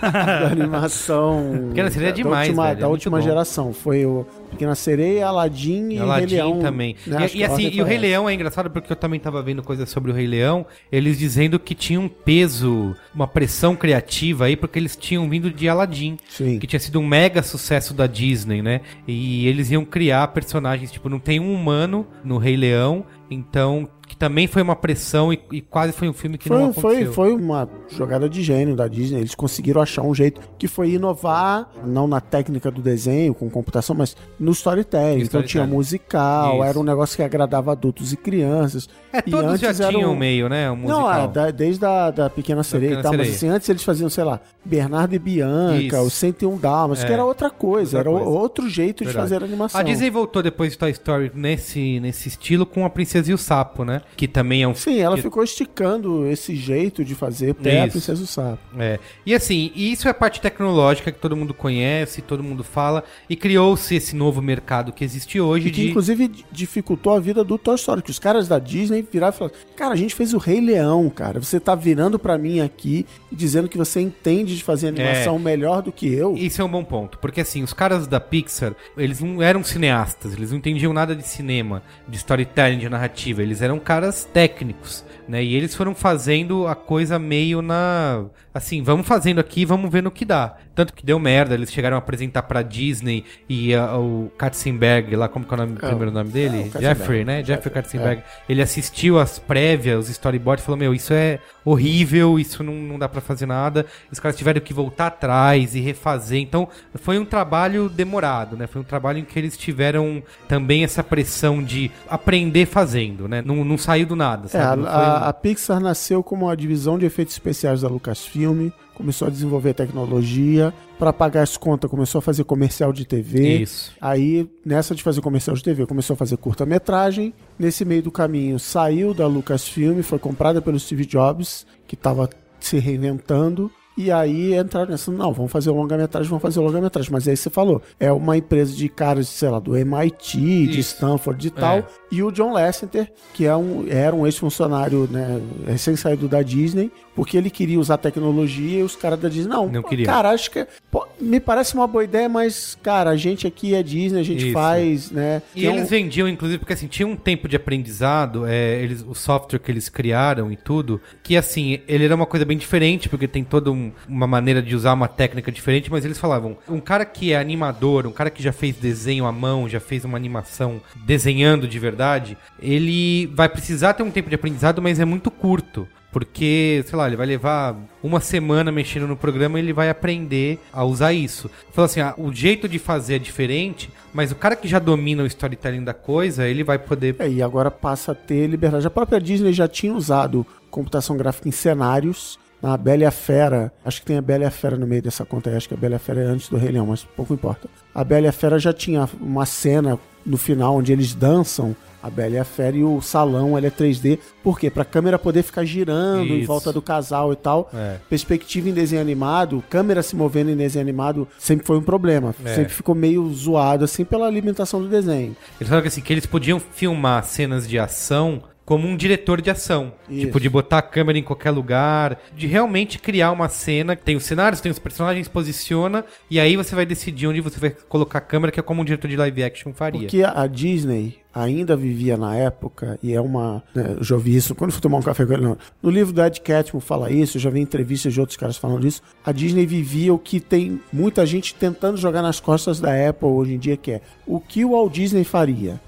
da animação Pequena Sereia é demais, da última, velho, é da muito última bom. geração. Foi o Pequena Sereia, Aladdin e Aladdin Rei Leão. também. né? E- E, a assim, e o Rei. Leão é engraçado porque eu também tava vendo coisas sobre o Rei Leão, eles dizendo que tinha um peso, uma pressão criativa aí, porque eles tinham vindo de Aladdin, Sim. que tinha sido um mega sucesso da Disney, né? E eles iam criar personagens, tipo, não tem um humano no Rei Leão, então que também foi uma pressão e, e quase foi um filme que não Foi, foi, aconteceu. foi uma jogada de gênio da Disney. Eles conseguiram achar um jeito que foi inovar, não na técnica do desenho, com computação, mas no storytelling. No então tinha storytelling. musical, Isso. era um negócio que agradava adultos e crianças. É, E todos já tinham um- meio, né? Um musical. Não, é, da- desde a da Pequena Sereia Pequena e tal, mas Sereia. assim, antes eles faziam, sei lá, Bernardo e Bianca, Isso. os 101 Dalmas, É. que era outra coisa, Outra era coisa. outro jeito Verdade. de fazer animação. A Disney voltou depois de Toy Story nesse, nesse estilo com a Princesa e o Sapo, né? Que também é um Sim, ela que- ficou esticando esse jeito de fazer até a Isso. Princesa do Sapo. É. E assim, isso é a parte tecnológica que todo mundo conhece, todo mundo fala, e criou-se esse novo mercado que existe hoje E que de. inclusive di- dificultou a vida do Toy Story, que os caras da Disney viraram e falaram: Cara, a gente fez o Rei Leão, cara. Você tá virando pra mim aqui e dizendo que você entende de fazer animação melhor do que eu. Isso é um bom ponto, porque assim, os caras da Pixar, eles não eram cineastas, eles não entendiam nada de cinema, de storytelling, de narrativa, eles eram caras técnicos, né? E eles foram fazendo a coisa meio na. Assim, vamos fazendo aqui, vamos ver no que dá. Tanto que deu merda, eles chegaram a apresentar pra Disney e ah, o Katzenberg, lá, como que é o, nome, o primeiro nome é, dele? Katzenberg. Jeffrey, né? Jeffrey Katzenberg. Ele assistiu as prévias, os storyboards, e falou: Meu, isso é horrível, isso não, não dá pra fazer nada. Os caras tiveram que voltar atrás e refazer. Então, foi um trabalho demorado, né? Foi um trabalho em que eles tiveram também essa pressão de aprender fazendo, né? Não, não saiu do nada, É, a, foi a Pixar nasceu como uma divisão de efeitos especiais da Lucasfilm, começou a desenvolver tecnologia, para pagar as contas começou a fazer comercial de TV. Isso. Aí, nessa de fazer comercial de TV, começou a fazer curta-metragem. Nesse meio do caminho, saiu da Lucasfilm, foi comprada pelo Steve Jobs, que estava se reinventando. E aí entraram nessa, não, vamos fazer longa-metragem, vamos fazer longa-metragem. Mas aí você falou, é uma empresa de caras, sei lá, do MIT, de Isso. Stanford e tal. É. E o John Lasseter, que é um, era um ex-funcionário, né, recém-saído da Disney, porque ele queria usar tecnologia e os caras da Disney, não, Não pô, queriam. cara, acho que, pô, me parece uma boa ideia, mas, cara, a gente aqui é Disney, a gente Isso. faz, né. E um- eles vendiam, inclusive, porque assim, tinha um tempo de aprendizado, é, eles, o software que eles criaram e tudo, que assim, ele era uma coisa bem diferente, porque tem toda um- uma maneira de usar uma técnica diferente, mas eles falavam, um cara que é animador, um cara que já fez desenho à mão, já fez uma animação desenhando de verdade, ele vai precisar ter um tempo de aprendizado, mas é muito curto. Porque, sei lá, ele vai levar uma semana mexendo no programa e ele vai aprender a usar isso. Falou assim, ah, o jeito de fazer é diferente, mas o cara que já domina o storytelling da coisa, ele vai poder. É, e agora passa a ter liberdade. A própria Disney já tinha usado computação gráfica em cenários. Na Bela e a Fera, acho que tem a Bela e a Fera no meio dessa conta aí, acho que a Bela e a Fera é antes do Rei Leão, mas pouco importa. A Bela e a Fera já tinha uma cena no final onde eles dançam a Bela e a Fera e o salão ele é 3D. Por quê? Pra câmera poder ficar girando em Isso. volta do casal e tal. É. Perspectiva em desenho animado, câmera se movendo em desenho animado sempre foi um problema. É. Sempre ficou meio zoado assim pela alimentação do desenho. Eles falaram que, assim, que eles podiam filmar cenas de ação como um diretor de ação. Isso. Tipo, de botar a câmera em qualquer lugar, de realmente criar uma cena tem os cenários, tem os personagens, posiciona, e aí você vai decidir onde você vai colocar a câmera, que é como um diretor de live action faria. Porque a Disney, ainda vivia na época, e é uma. né, eu já ouvi isso quando fui tomar um café com ele. Não. No livro do Ed Catmull fala isso, eu já vi entrevistas de outros caras falando isso. A Disney vivia o que tem muita gente tentando jogar nas costas da Apple hoje em dia, que é o que o Walt Disney faria.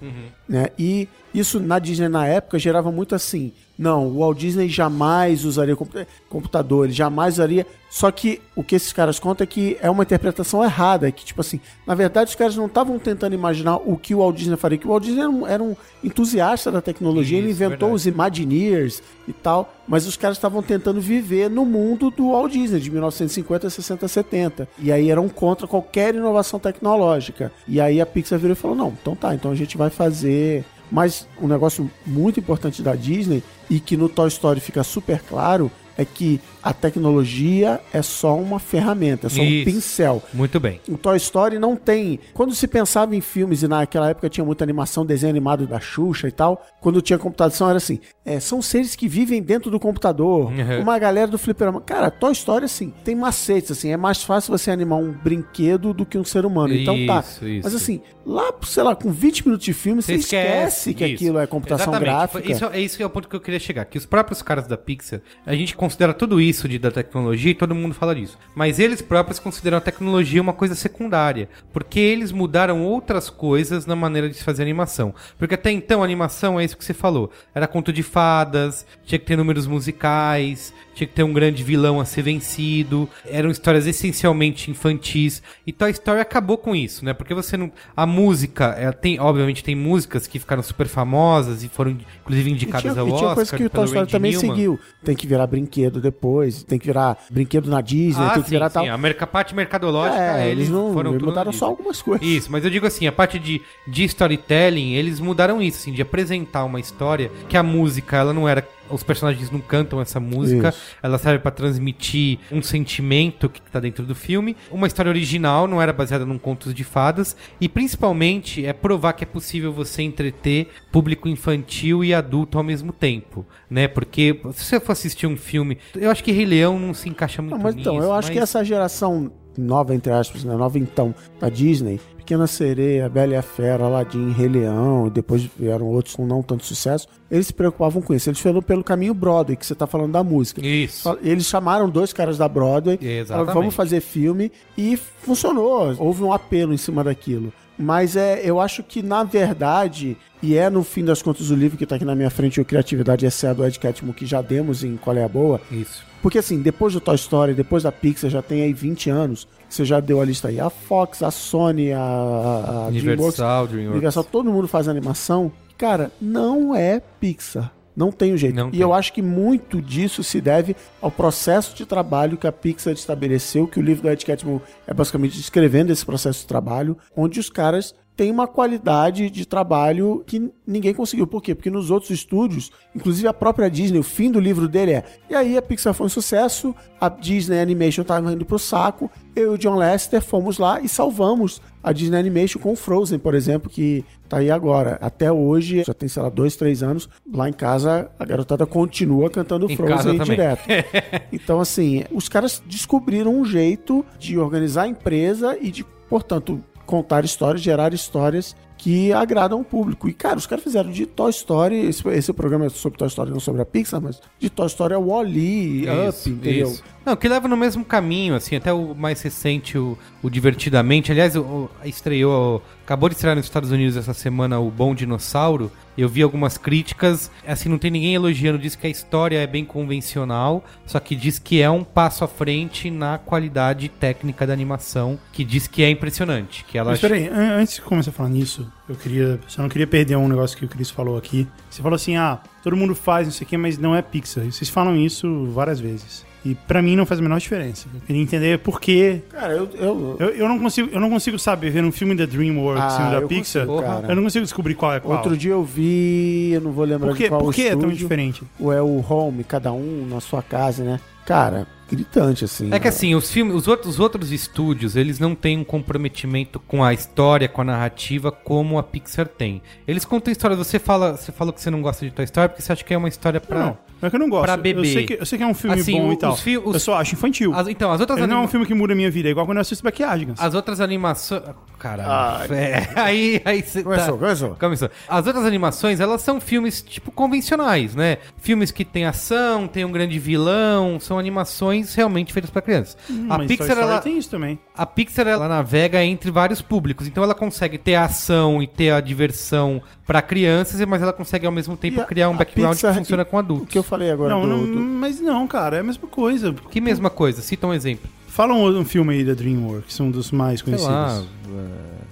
Né? E isso na Disney na época gerava muito assim. Não, o Walt Disney jamais usaria compu- computador, ele jamais usaria. Só que o que esses caras contam é que é uma interpretação errada. É que, tipo assim, na verdade, os caras não estavam tentando imaginar o que o Walt Disney faria. Que o Walt Disney era um, era um entusiasta da tecnologia, ele Isso, inventou verdade. os Imagineers e tal. Mas os caras estavam tentando viver no mundo do Walt Disney, de 1950, 60, 70. E aí eram contra qualquer inovação tecnológica. E aí a Pixar virou e falou: não, então tá, então a gente vai fazer. Mas um negócio muito importante da Disney e que no Toy Story fica super claro é que a tecnologia é só uma ferramenta, é só um Isso. pincel. Muito bem. O Toy Story não tem. Quando se pensava em filmes, e naquela época tinha muita animação, desenho animado da Xuxa e tal, quando tinha computação era assim: é, são seres que vivem dentro do computador. Uhum. Uma galera do fliperama. Cara, Toy Story, assim, tem macetes, assim, é mais fácil você animar um brinquedo do que um ser humano. Então tá. Isso, isso. Mas assim, lá, sei lá, com 20 minutos de filme, você, Você esquece, que isso. aquilo é computação Exatamente. gráfica. Isso, é isso que é o ponto que eu queria chegar. Que os próprios caras da Pixar, a gente considera tudo isso de, da tecnologia e todo mundo fala disso. Mas eles próprios consideram a tecnologia uma coisa secundária. Porque eles mudaram outras coisas na maneira de se fazer animação. Porque até então a animação é isso que você falou. Era conto de fadas, tinha que ter números musicais, tinha que ter um grande vilão a ser vencido. Eram histórias essencialmente infantis. E Toy Story acabou com isso, né? Porque você não. A música, ela tem, obviamente, tem músicas que ficaram super famosas e foram, inclusive, E indicadas tinha, ao e tinha Oscar. coisa que o Toy Story Randy também Newman. seguiu. Tem que virar brinquedo depois, tem que virar brinquedo na Disney, Ah, tem que sim, virar sim. tal. A merca- parte mercadológica, É, eles não foram eles mudaram só algumas coisas. Isso, mas eu digo assim, a parte de, de storytelling, eles mudaram isso, assim, de apresentar uma história que a música, ela não era. Os personagens não cantam essa música, Isso. ela serve pra transmitir um sentimento que tá dentro do filme. Uma história original, não era baseada num contos de fadas. E principalmente é provar que é possível você entreter público infantil e adulto ao mesmo tempo, né? Porque se você for assistir um filme, eu acho que Rei Leão não se encaixa muito Não, mas então, nisso, eu acho que mas- essa geração nova, entre aspas, né, nova então, da Disney, Pequena Sereia, Bela e a Fera, Aladdin, Rei Leão, e depois vieram outros com não tanto sucesso, eles se preocupavam com isso. Eles foram pelo caminho Broadway, que você tá falando da música. Isso. Eles chamaram dois caras da Broadway, Exatamente. falaram, vamos fazer filme, e funcionou. Houve um apelo em cima daquilo. Mas é, eu acho que, na verdade, e é no fim das contas o livro que tá aqui na minha frente, o Criatividade é do Ed Catmull, que já demos em Qual é a Boa, Isso. Porque assim, depois do Toy Story, depois da Pixar, já tem aí 20 anos. Você já deu a lista aí. A Fox, a Sony, a, a, Universal, DreamWorks. Universal, todo mundo faz animação. Cara, não é Pixar. Não tem o jeito. Não e tem. eu acho que muito disso se deve ao processo de trabalho que a Pixar estabeleceu, que o livro do Ed Catmull é basicamente descrevendo esse processo de trabalho, onde os caras têm uma qualidade de trabalho que ninguém conseguiu. Por quê? Porque nos outros estúdios, inclusive a própria Disney, o fim do livro dele é e aí a Pixar foi um sucesso, a Disney Animation estava indo pro saco, eu e o John Lester fomos lá e salvamos a Disney Animation com o Frozen, por exemplo, que tá aí agora. Até hoje, já tem, sei lá, dois, três anos, lá em casa a garotada continua cantando Em Frozen direto. *laughs* então, assim, os caras descobriram um jeito de organizar a empresa e de, portanto, contar histórias, gerar histórias que agradam o público. E, cara, os caras fizeram de Toy Story, esse, esse programa é sobre Toy Story, não sobre a Pixar, mas de Toy Story a Wall-E, Up, entendeu? isso. Não, que leva no mesmo caminho, assim, até o mais recente, o, o Divertidamente. Aliás, o, o- estreou, acabou de estrear nos Estados Unidos essa semana o Bom Dinossauro. Eu vi algumas críticas, assim, não tem ninguém elogiando, diz que a história é bem convencional, só que diz que é um passo à frente na qualidade técnica da animação, que diz que é impressionante, que ela Mas peraí, an- antes de começar a falar nisso, eu queria. Só não queria perder um negócio que o Chris falou aqui. Você falou assim: ah, todo mundo faz isso aqui, mas não é Pixar. E vocês falam isso várias vezes. E pra mim não faz a menor diferença. Eu queria entender por quê. Cara, eu... eu, Eu, eu, não, consigo, eu não consigo saber, ver um filme da DreamWorks Ah, da Pixar. consigo, eu não consigo descobrir qual é qual. Outro dia eu vi, eu não vou lembrar por de que, qual por que é tão diferente? ou é o Home, cada um na sua casa, né? Cara, gritante, assim. É que assim, os filmes, os outros, os outros estúdios, eles não têm um comprometimento com a história, com a narrativa, como a Pixar tem. Eles contam histórias. Você fala, você falou que você não gosta de Toy Story porque você acha que é uma história pra. Não, Não é que eu não gosto. pra bebê. Eu sei que, eu sei que é um filme Assim, bom e tal. os eu só acho infantil. As- então, as outras Ele não é um anima- filme que muda a minha vida. É igual quando eu assisto Backyardigans. As outras animações. Caralho. *laughs* É, aí, aí cê Começou, começou. Começou. As outras animações, elas são filmes, tipo, convencionais, né? Filmes que tem ação, tem um grande vilão, são animações realmente feitas pra crianças. a Hum, Mas Toy Pixar, ela, tem isso também. a Pixar, ela navega entre vários públicos. Então ela consegue ter a ação e ter a diversão pra crianças, mas ela consegue ao mesmo tempo a- criar um background Pixar- que funciona com O adultos. que eu falei agora Não, do, não, do- mas não, cara, é a mesma coisa. Que mesma coisa, cita um exemplo. Fala um, um filme aí da DreamWorks, um dos mais Sei conhecidos. lá.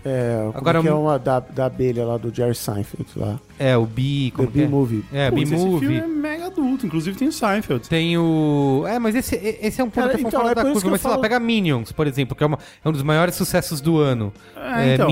É, como Agora, que é um- uma da, da abelha lá do Jerry Seinfeld lá. É, o B. Como The que é? B-Movie. É. é mega adulto, inclusive tem o Seinfeld. Tem o. É, mas esse, esse é um ponto Cara, até então, fora é da curva. que Mas sei lá, falo- pega Minions, por exemplo, que é, uma- é um dos maiores sucessos do ano. É, É, então.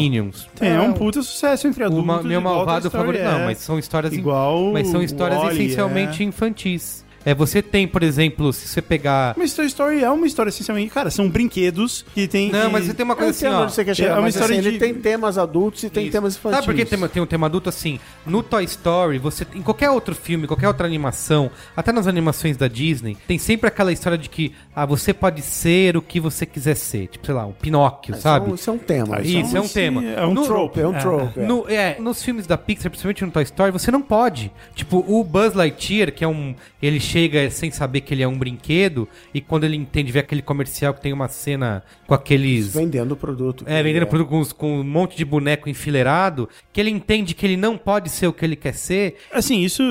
Tem, é um puta sucesso entre O adultos. ma- meu malvado favorito. Não, é. mas são histórias. Igual Mas são histórias Wall-E, essencialmente é. infantis. É, você tem, por exemplo, se você pegar. Mas Toy Story é uma história essencialmente. Cara, são brinquedos que tem. Não, que- mas você tem uma coisa assim, entendo ó. você quer chegar, é uma mas história assim, de- ele tem temas adultos e tem Isso. temas infantis. Sabe por que tem, tem um tema adulto assim? No Toy Story, você em qualquer outro filme, qualquer outra animação, até nas animações da Disney, tem sempre aquela história de que ah, você pode ser o que você quiser ser. Tipo, sei lá, um Pinóquio, sabe? é um- Isso é um tema. Isso, é um tema. É um No- trope. É um trope. é. No- é, nos filmes da Pixar, principalmente no Toy Story, você não pode. Tipo, o Buzz Lightyear, que é um. Ele chega sem saber que ele é um brinquedo, e quando ele entende, vê aquele comercial que tem uma cena com aqueles. Vendendo o produto. É, vendendo produto com, com um monte de boneco enfileirado, que ele entende que ele não pode ser o que ele quer ser. Assim, isso.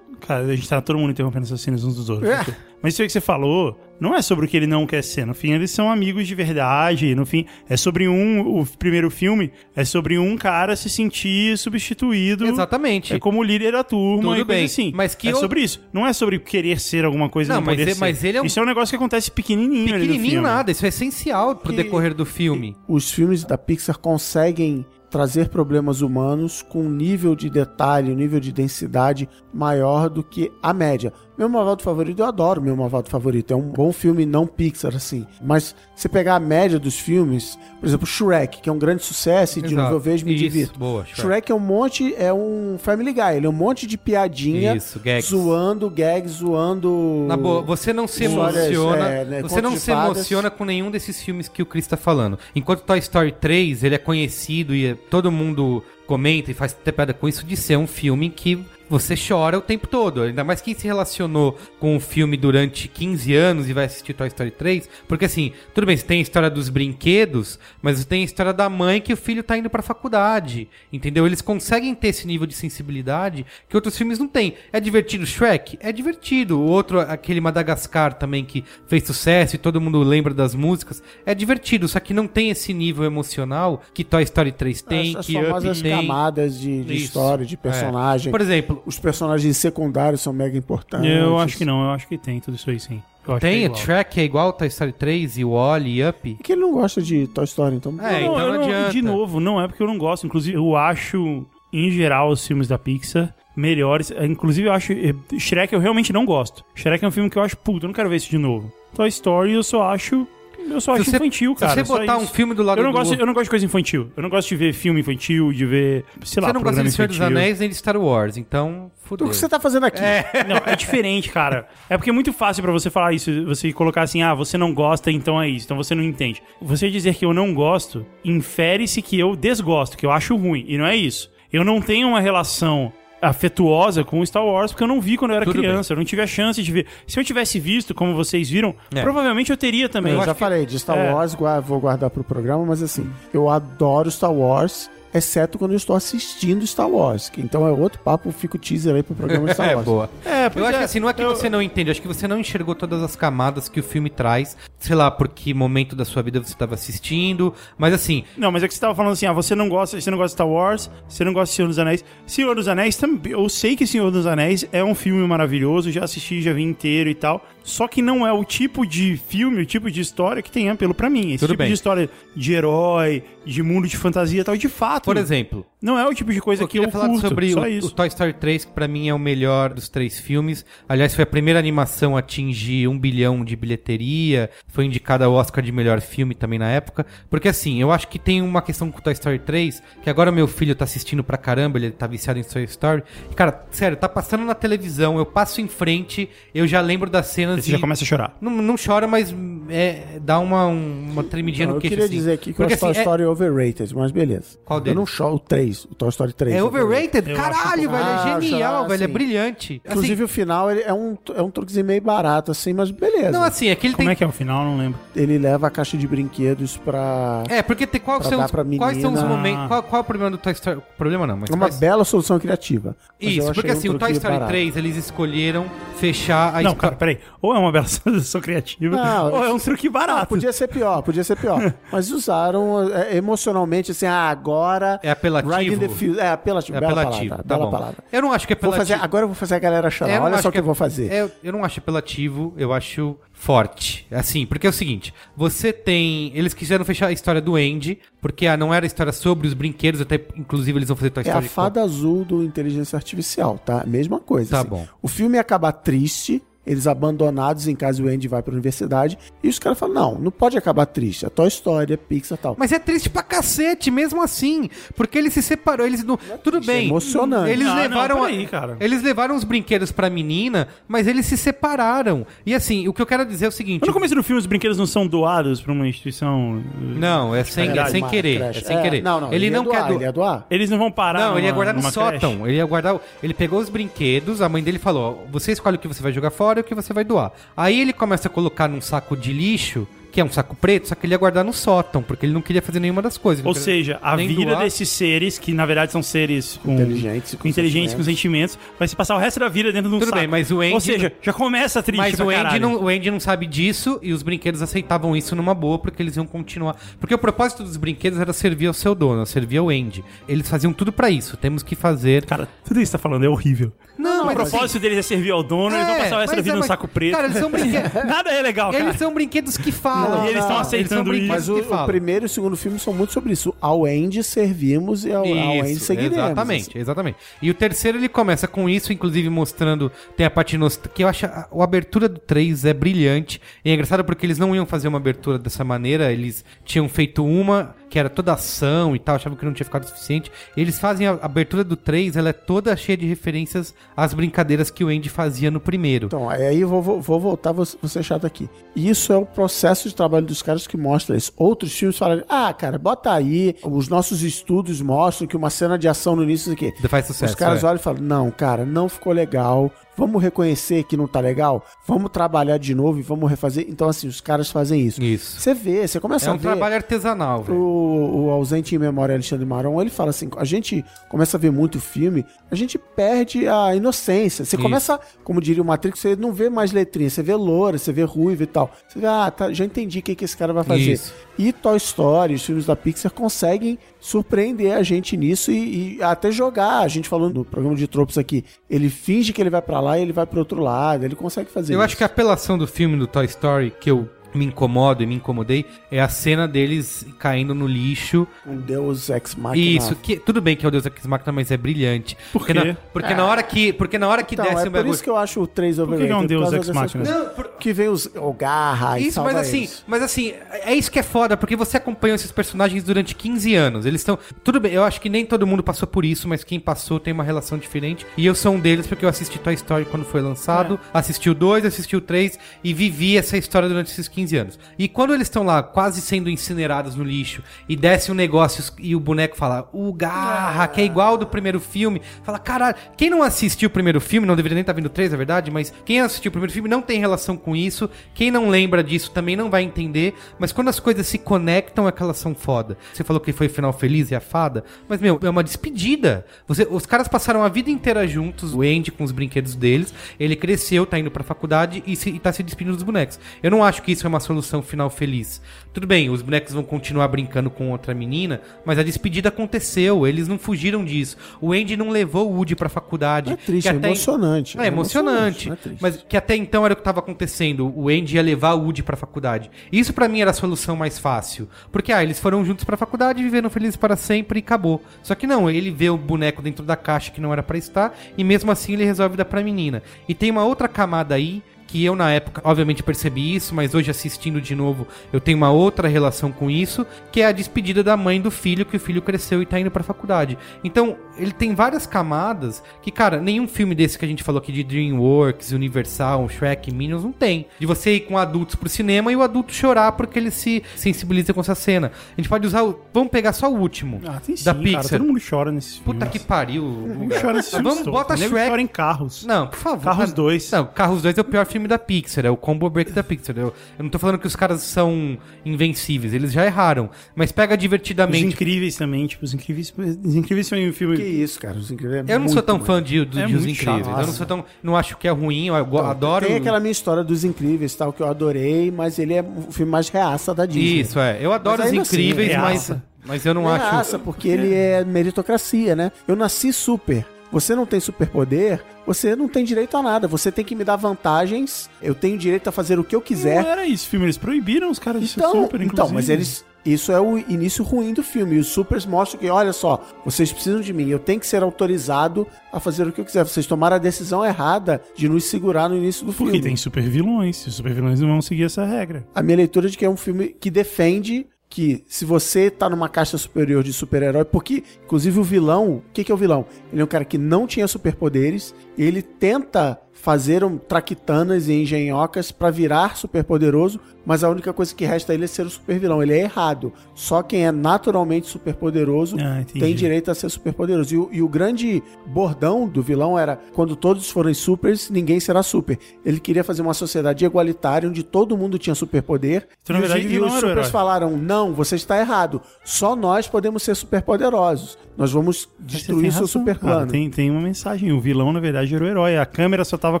Cara, a gente tá todo mundo interrompendo essas cenas uns dos outros. É. aqui. Mas isso aí que você falou não é sobre o que ele não quer ser. No fim, eles são amigos de verdade. No fim, é sobre um. O primeiro filme é sobre um cara se sentir substituído. Exatamente. É como o líder da turma Tudo e bem, assim. mas que é eu- sobre isso. Não é sobre querer ser alguma coisa Não, não mas poder ele- ser. mas ele é um- Isso é um negócio que acontece pequenininho, Pequenininho filme. nada, isso é essencial pro decorrer do filme. Os filmes da Pixar conseguem trazer problemas humanos com um nível de detalhe, um nível de densidade maior do que a média. Meu malvado favorito, eu adoro meu malvado favorito. É um bom filme não Pixar, assim. Mas se pegar a média dos filmes, por exemplo, Shrek, que é um grande sucesso, e de novo eu vejo me Isso, divirto. boa, Shrek. Shrek é um monte, é um Family Guy, ele é um monte de piadinha, Isso, gags. zoando, gags, zoando. Na boa, você não se emociona. é, né, você não se fadas. emociona com nenhum desses filmes que o Chris tá falando. Enquanto Toy Story 3, ele é conhecido e é- todo mundo comenta e faz até piada com isso de ser um filme que você chora o tempo todo. Ainda mais quem se relacionou com o filme durante 15 anos e vai assistir Toy Story 3. Porque assim, tudo bem, você tem a história dos brinquedos, mas você tem a história da mãe que o filho tá indo pra faculdade. Entendeu? Eles conseguem ter esse nível de sensibilidade que outros filmes não têm. É divertido Shrek? É divertido. O outro, aquele Madagascar também que fez sucesso e todo mundo lembra das músicas. É divertido, só que não tem esse nível emocional que Toy Story 3 tem, as, as que Up famosas tem. camadas de, de história, de É. personagem. Por exemplo, Os personagens secundários são mega importantes. Eu acho que não, eu acho que tem tudo isso aí sim. Eu é tem, igual. Shrek é igual Toy Story 3 e Wall-E e Up. É que ele não gosta de Toy Story, então. É, não, então eu não adianta. De novo, não é porque eu não gosto. Inclusive, eu acho, em geral, os filmes da Pixar melhores. Eh, Inclusive, eu acho. eh, Shrek eu realmente não gosto. Shrek é um filme que eu acho, puta, eu não quero ver isso de novo. Toy Story eu só acho. Eu só acho você- infantil, cara. Se você botar um filme do lado Eu não, do gosto, outro, eu não gosto de coisa infantil. Eu não gosto de ver filme infantil, de ver. Sei lá, você não gosta de Senhor dos. Anéis nem de Star Wars, então O fudeu. que você tá fazendo aqui? Não, é diferente, cara. É porque é muito fácil pra você falar isso, você colocar assim, ah, você não gosta, então é isso, então você não entende. Você dizer que eu não gosto, infere-se que eu desgosto, que eu acho ruim, e não é isso. Eu não tenho uma relação afetuosa com Star Wars porque eu não vi quando eu era Tudo criança, eu não tive a chance de ver. Se eu tivesse visto, como vocês viram, É. provavelmente eu teria também. Eu Eu já falei, de Star é. Wars, vou guardar pro programa, mas assim, eu adoro Star Wars, exceto quando eu estou assistindo Star Wars. que Então é outro papo, fica o teaser aí pro programa de Star *laughs* É, Wars. boa. É, Eu acho é. que assim, não é que Eu- você não entende, acho que você não enxergou todas as camadas que o filme traz, sei lá, por que momento da sua vida você estava assistindo, mas assim, Não, mas é que você tava falando assim, ah, você não gosta, você não gosta de Star Wars, você não gosta de Senhor dos Anéis. Senhor dos Anéis também, eu sei que Senhor dos Anéis é um filme maravilhoso, já assisti, já vi inteiro e tal. Só que não é o tipo de filme, o tipo de história que tem apelo pra mim. Esse Tudo tipo bem. de história de herói, de mundo de fantasia e tal, de fato. Por exemplo, Não é o tipo de coisa eu que eu falar curto, sobre só o, isso. o Toy Story 3, que pra mim é o melhor dos três filmes. Aliás, foi a primeira animação a atingir um bilhão de bilheteria. Foi indicada ao Oscar de melhor filme também na época. Porque assim, eu acho que tem uma questão com o Toy Story 3, que agora meu filho tá assistindo pra caramba, ele tá viciado em Toy Story. Cara, sério, tá passando na televisão, eu passo em frente, eu já lembro das cenas Você já começa a chorar. Não, não chora, mas é, dá uma, um- uma tremidinha Não, no eu queixo. queria assim. dizer aqui que Porque, eu acho Toy assim, é- Story overrated, mas beleza. Qual Eu deles? não choro o 3, o Toy Story 3. É overrated? Eu Caralho, velho. Ah, é genial, chorar, velho. É brilhante. Assim, Inclusive o final ele é um, é um truquezinho meio barato, assim, mas beleza. não, assim, é que ele Como tem. é que é o final? Não lembro. Ele leva a caixa de brinquedos pra. É, porque tem, qual Pra são dar os, pra quais são os momentos. Qual, qual é o problema do Toy Story? Problema não, mas. É uma quais- bela solução criativa. Eu Isso, porque um assim, o Toy Story barato. 3, eles escolheram fechar a não, cara, peraí. Ou é uma bela *laughs* solução criativa, Não, ou é um truque Não, barato. podia ser pior, podia ser pior. *laughs* Mas usaram é, emocionalmente assim, ah, agora. É apelativo. Riding the Field. É apelativo, É bela apelativo, palavra. tá bela bom. palavra. Eu não acho que é Vou apelativo. fazer, agora eu vou fazer a galera chorar. Não Olha só o que é- eu vou fazer. é, eu não acho apelativo, eu acho forte. Assim, porque é o seguinte: você tem. Eles quiseram fechar a história do Andy, porque ah, não era a história sobre os brinquedos, até inclusive eles vão fazer Toy É a Story. fada azul do inteligência artificial, tá? Mesma coisa. Tá assim. bom. O filme ia acabar triste, eles abandonados em casa o Andy vai pra universidade, e os caras falam, não, não pode acabar triste. É Toy Story, é Pixar e tal. Mas é triste pra cacete, mesmo assim. Porque ele se separou, eles não. Tudo triste, é bem. emocionante. Eles Não, não, levaram. a- peraí, cara. Eles levaram os brinquedos pra menina, mas eles se separaram. E assim, o que eu quero dizer é o seguinte. Mas no começo do filme, os brinquedos não são doados pra uma instituição. Não, é sem, é sem querer. É sem É, querer. Não, não, ele, ia não doar, quer do... Ele ia doar? Eles não vão parar. Não, ele ia numa- guardar no numa sótão. creche. Ele ia guardar. Ele pegou os brinquedos, a mãe dele falou: você escolhe o que você vai jogar fora e o que você vai doar. Aí ele começa a colocar num saco de lixo, que é um saco preto, só que ele ia guardar no sótão, porque ele não queria fazer nenhuma das coisas. Ou seja, a vida doar. desses seres, que na verdade são seres com, Inteligentes, com inteligentes, com sentimentos, vai se passar o resto da vida dentro de um Tudo saco. bem, mas o Andy Ou seja, já começa triste Mas pra o Andy, não, o Andy não sabe disso e os brinquedos aceitavam isso numa boa porque eles iam continuar. Porque o propósito dos brinquedos era servir ao seu dono, servir ao Andy. Eles faziam tudo pra isso. Temos que fazer. Cara, tudo isso que você tá falando é horrível. Não, o mas propósito deles é servir ao dono, eles vão passar o resto da vida é, no saco preto. Cara, eles são brinquedos. *laughs* Nada é legal, cara. Eles são brinquedos que falam. *laughs* E eles estão aceitando são brinquedos Mas o, o primeiro e o segundo filme são muito sobre isso. Ao Andy servimos e ao, ao Andy Isso, seguiremos. exatamente, exatamente. E o terceiro ele começa com isso, inclusive mostrando, tem a parte que eu acho a, a abertura do 3 é brilhante. E é engraçado porque eles não iam fazer uma abertura dessa maneira, eles tinham feito uma que era toda ação e tal, achavam que não tinha ficado suficiente. Eles fazem a abertura do 3, ela é toda cheia de referências às brincadeiras que o Andy fazia no primeiro. Então, aí eu vou, vou, vou voltar, vou, vou ser chato aqui. Isso é o processo de trabalho dos caras que mostra isso. Outros filmes falam, ah, cara, bota aí, os nossos estudos mostram que uma cena de ação no início aqui. Faz sucesso. Os caras é. olham e falam, não, cara, não ficou legal. Vamos reconhecer que não tá legal? Vamos trabalhar de novo e vamos refazer? Então, assim, os caras fazem isso. Isso. Você vê, você começa É a um ver... trabalho artesanal, velho. O, o ausente em memória Alexandre Maron, ele fala assim: a gente começa a ver muito filme, a gente perde a inocência. Você Isso. começa, como diria o Matrix, você não vê mais letrinha, você vê loura, você vê ruiva e tal. Você vê, ah, tá, já entendi o que, que esse cara vai fazer. Isso. E Toy Story, os filmes da Pixar conseguem surpreender a gente nisso e, e até jogar. A gente falou no programa de tropos aqui, ele finge que ele vai pra lá e ele vai pro outro lado, ele consegue fazer Eu isso. acho que a apelação do filme do Toy Story que eu me incomodo e me incomodei é a cena deles caindo no lixo. Um Deus Ex Machina. Isso, que tudo bem que é o Deus Ex Machina, mas é brilhante. Por porque quê? Na, porque na hora que, porque na hora que Então, desce é o por bagulho. isso que eu acho o 3 que overrated. que é um por Deus Ex Machina? Não, por- Que vem os, o Garra e Isso, salva mas assim, eles. mas assim, é isso que é foda, porque você acompanhou esses personagens durante 15 anos. Eles estão. Tudo bem, eu acho que nem todo mundo passou por isso, mas quem passou tem uma relação diferente. E eu sou um deles porque eu assisti Toy Story quando foi lançado, assisti o 2, assisti o 3 e vivi essa história durante esses 15 anos. E quando eles estão lá, quase sendo incinerados no lixo, e desce um negócio e o boneco fala, o Garra, que é igual ao do primeiro filme, fala, caralho, quem não assistiu o primeiro filme, não deveria nem estar vindo o 3, é verdade, mas quem assistiu o primeiro filme não tem relação com isso, quem não lembra disso também não vai entender, mas quando as coisas se conectam é que elas são foda. Você falou que foi final feliz e a fada, mas meu, é uma despedida. Você, os caras passaram a vida inteira juntos, o Andy com os brinquedos deles, ele cresceu, tá indo pra faculdade e, se, e tá se despedindo dos bonecos. Eu não acho que isso é uma solução final feliz. Tudo bem, os bonecos vão continuar brincando com outra menina, mas a despedida aconteceu, eles não fugiram disso. O Andy não levou o Woody pra faculdade. É triste, é emocionante. É emocionante, é triste. mas que até então era o que estava acontecendo. O Andy ia levar o Woody pra faculdade. Isso pra mim era a solução mais fácil. Porque, ah, eles foram juntos pra faculdade, viveram felizes para sempre e acabou. Só que não, ele vê o boneco dentro da caixa que não era pra estar e mesmo assim ele resolve dar pra menina. E tem uma outra camada aí que eu na época, obviamente, percebi isso, mas hoje assistindo de novo, eu tenho uma outra relação com isso, que é a despedida da mãe do filho, que o filho cresceu e tá indo pra faculdade. Então, ele tem várias camadas que, cara, nenhum filme desse que a gente falou aqui de DreamWorks, Universal, Shrek, Minions, não tem. De você ir com adultos pro cinema e o adulto chorar porque ele se sensibiliza com essa cena. A gente pode usar o... Vamos pegar só o último. Ah, tem sim, da cara. Pixar. Todo mundo chora nesses filmes. Puta que pariu. Não chora nesses filmes Vamos, bota Shrek. chora em carros. Não, por favor. Carros cara. 2. Não, Carros 2 é o pior filme da Pixar, é o combo break da Pixar. Eu, eu não tô falando que os caras são invencíveis, eles já erraram. Mas pega Os divertidamente. Incríveis também, tipo, os Incríveis... Os Incríveis foi um filme... Que isso, cara. Os incríveis é Eu não sou muito tão fã de, do, É de Os muito Incríveis. chato. Eu não sou tão. Não acho que é ruim, eu go- Então, adoro. Tem aquela minha história dos incríveis, tal, que eu adorei, mas ele é o filme mais reaça da Disney. Isso, é. Eu adoro Mas Os ainda assim, Incríveis, é mas, mas eu não Não é acho. reaça, porque ele é meritocracia, né? Eu nasci super. Você não tem superpoder, você não tem direito a nada. Você tem que me dar vantagens. Eu tenho direito a fazer o que eu Não quiser. era isso, filme. Eles proibiram os caras de ser Então, super, então, inclusive. mas eles. Isso é o início ruim do filme. E os supers mostram que, olha só, vocês precisam de mim. Eu tenho que ser autorizado a fazer o que eu quiser. Vocês tomaram a decisão errada de nos segurar no início do Porque filme. tem super vilões. Os super vilões não vão seguir essa regra. A minha leitura é de que é um filme que defende que se você tá numa caixa superior de super-herói, porque, inclusive, o vilão, o que, que é o vilão? Ele é um cara que não tinha superpoderes, e ele tenta fazer um traquitanas e engenhocas pra virar superpoderoso, mas a única coisa que resta a ele é ser o supervilão. Ele é errado. Só quem é naturalmente superpoderoso Ah, tem direito a ser superpoderoso. E, o- e o grande bordão do vilão era: quando todos forem supers, ninguém será super. Ele queria fazer uma sociedade igualitária onde todo mundo tinha superpoder. Então, e, os- verdade, o e os supers falaram: não, você está errado. Só nós podemos ser superpoderosos. Nós vamos destruir seu razão, super cara. plano. Tem, tem uma mensagem. O vilão, na verdade, era o herói. A câmera só tava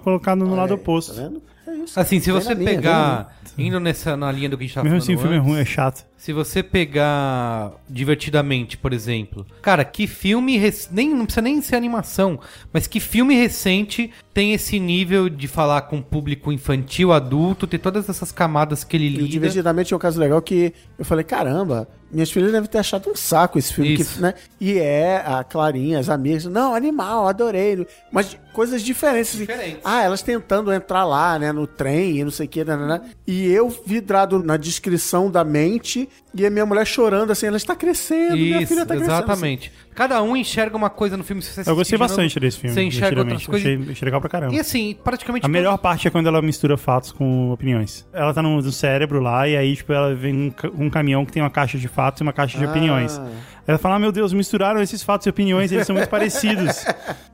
colocada no lado Tá oposto. vendo? É isso. Assim, se você linha, pegar. Indo nessa, na linha do que a gente tava Mesmo falando assim, o filme é ruim, é chato. Se você pegar divertidamente, por exemplo, cara, que filme rec- nem não precisa nem ser animação, mas que filme recente tem esse nível de falar com público infantil, adulto, ter todas essas camadas que ele E o lida. Divertidamente é um caso legal que eu falei, caramba, minhas filhas devem ter achado um saco esse filme. Que, né? E é a Clarinha, as amigas, não, animal, adorei. Mas coisas diferentes. assim. Diferentes. Ah, elas tentando entrar lá, né, no trem e não sei o que, né, né, né. E eu vidrado na descrição da mente e a minha mulher chorando assim, ela está crescendo, minha Isso, filha está crescendo. assim. exatamente. Cada um enxerga uma coisa no filme. Se você Eu gostei bastante novo, desse filme. Você enxerga outras coisas. Achei, achei legal pra caramba. E assim, praticamente. A melhor parte é quando ela mistura fatos com opiniões. Ela tá no, no cérebro lá e aí, tipo, ela vem um, um caminhão que tem uma caixa de fatos e uma caixa de Ah. opiniões. Ela fala, ah, meu Deus, misturaram esses fatos e opiniões, eles são muito *laughs* parecidos.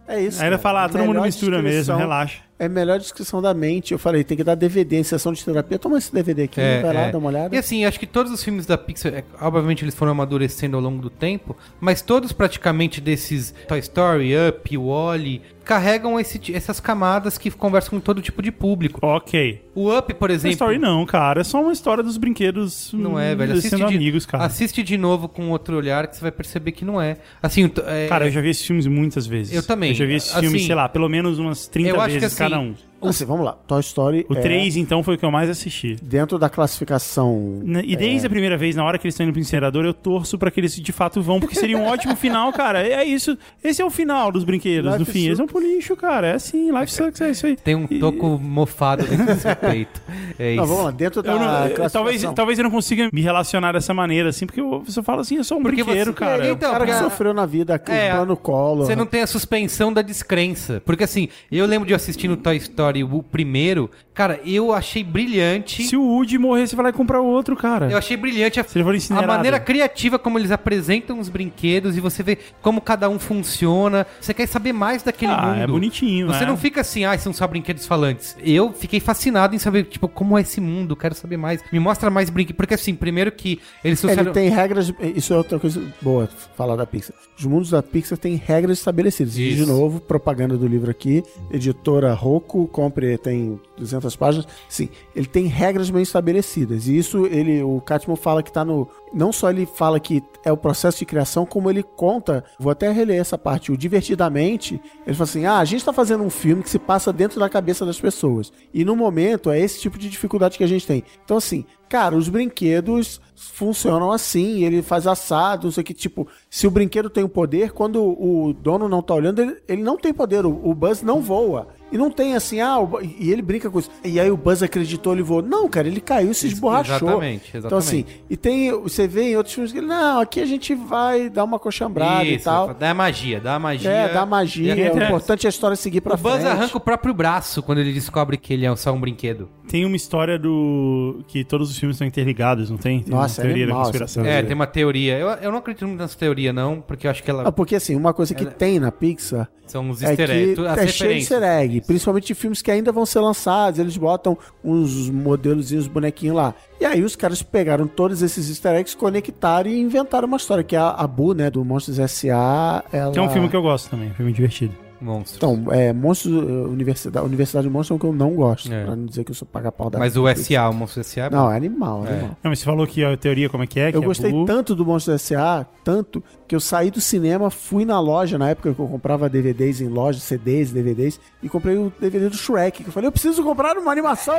É isso. Aí ela fala, ah, todo mundo mistura mesmo, relaxa. É a melhor descrição da mente. Eu falei, tem que dar DVD em sessão de terapia. Toma esse DVD aqui, É, vai lá, é. dá uma olhada. E assim, acho que todos os filmes da Pixar, é, obviamente eles foram amadurecendo ao longo do tempo, mas todos praticamente desses Toy Story, Up, Wall-E, carregam esse essas camadas que conversam com todo tipo de público. Ok. O Up, por exemplo... história não, cara. É só uma história dos brinquedos Não é, hum, velho. Assiste sendo de, amigos, cara. assiste de novo com outro olhar que você vai perceber que não é. Assim, é, Cara, eu já vi esses filmes muitas vezes. Eu também. Eu já vi esses Assim, filmes, sei lá, pelo menos umas 30 eu acho que vezes assim, cada um. Assim, vamos lá. Toy Story O é 3, então, foi o que eu mais assisti. dentro da classificação Na- E desde a primeira vez, na hora que eles estão indo pro incinerador, eu torço pra que eles de fato vão, porque seria um *laughs* ótimo final, cara. É isso. Esse é o final dos brinquedos, Life no fim. Eles vão pro lixo, cara. É assim, life sucks, é isso aí. Tem um E- toco mofado dentro do seu peito. É isso. Não, vamos lá, dentro da Eu não- eu- talvez, talvez eu não consiga me relacionar dessa maneira, assim, porque eu, você fala assim, eu sou um Porque brinquedo, você- cara. É, o então, cara que porque a- sofreu na vida, É, o plano colo. Você não tem a suspensão da descrença. Porque assim, eu lembro de eu assistir no Toy Story o primeiro. Cara, eu achei brilhante. Se o Woody morrer, você vai lá e comprar outro, cara. Eu achei brilhante a, ele a maneira criativa como eles apresentam os brinquedos e você vê como cada um funciona. Você quer saber mais daquele Ah, mundo. é bonitinho, Você né? não fica assim, ah, são só brinquedos falantes. Eu fiquei fascinado em saber, tipo, como é esse mundo, quero saber mais. Me mostra mais brinquedos. Porque assim, primeiro que eles Ele trouxeram... tem regras. Isso é outra coisa boa falar da Pixar. Os mundos da Pixar têm regras estabelecidas. E, Isso. de novo, propaganda do livro aqui. Editora Roku, compre, tem 200 páginas. Sim, ele tem regras bem estabelecidas. E isso, ele, o Catmull fala que tá no. Não só ele fala que é o processo de criação, como ele conta. Vou até reler essa parte. O divertidamente, ele fala assim: ah, a gente tá fazendo um filme que se passa dentro da cabeça das pessoas. E no momento é esse tipo de dificuldade que a gente tem. Então, assim, cara, os brinquedos funcionam assim, ele faz assado, não sei o que, tipo, se o brinquedo tem o poder, quando o dono não tá olhando, ele, ele não tem poder, o, o Buzz não voa. E não tem assim, ah, o e ele brinca com isso. E aí o Buzz acreditou, ele voou. Não, cara, ele caiu e se esborrachou. Exatamente, Então assim, e tem, você vê em outros filmes que ele, não, aqui a gente vai dar uma coxambrada e Isso, tal. dá magia, dá magia. É, dá magia, E o importante é a história seguir pra O Buzz frente. arranca o próprio braço quando ele descobre que ele é só um brinquedo. Tem uma história do. que todos os filmes estão interligados, não tem? tem Nossa, é uma teoria animal da conspiração. teoria. É, tem uma teoria. Eu, eu não acredito muito nessa teoria, não, porque eu acho que ela Ah, porque assim, uma coisa que tem na Pixar são os é easter eggs. as é cheio de easter egg, principalmente de filmes que ainda vão ser lançados, eles botam uns modelos e uns bonequinhos lá. E aí os caras pegaram todos esses easter eggs, conectaram e inventaram uma história, que é a, a Boo, né, do Monstros S.A., ela... Que é um filme que eu gosto também, um filme divertido. Monstros. Então, é, Monstros, eh, Universidade, Universidade de Monstros é um que eu não gosto, É. pra não dizer que eu sou paga-pau da Mas o SA, o Monstro SA é. Não, é animal, é animal. Não, mas você falou que a teoria como é que é? Eu é gostei Boo. tanto do Monstros S.A., tanto, que eu saí do cinema, fui na loja, na época que eu comprava DVDs em loja, CDs, DVDs, e comprei o DVD do Shrek, que eu falei, eu preciso comprar uma animação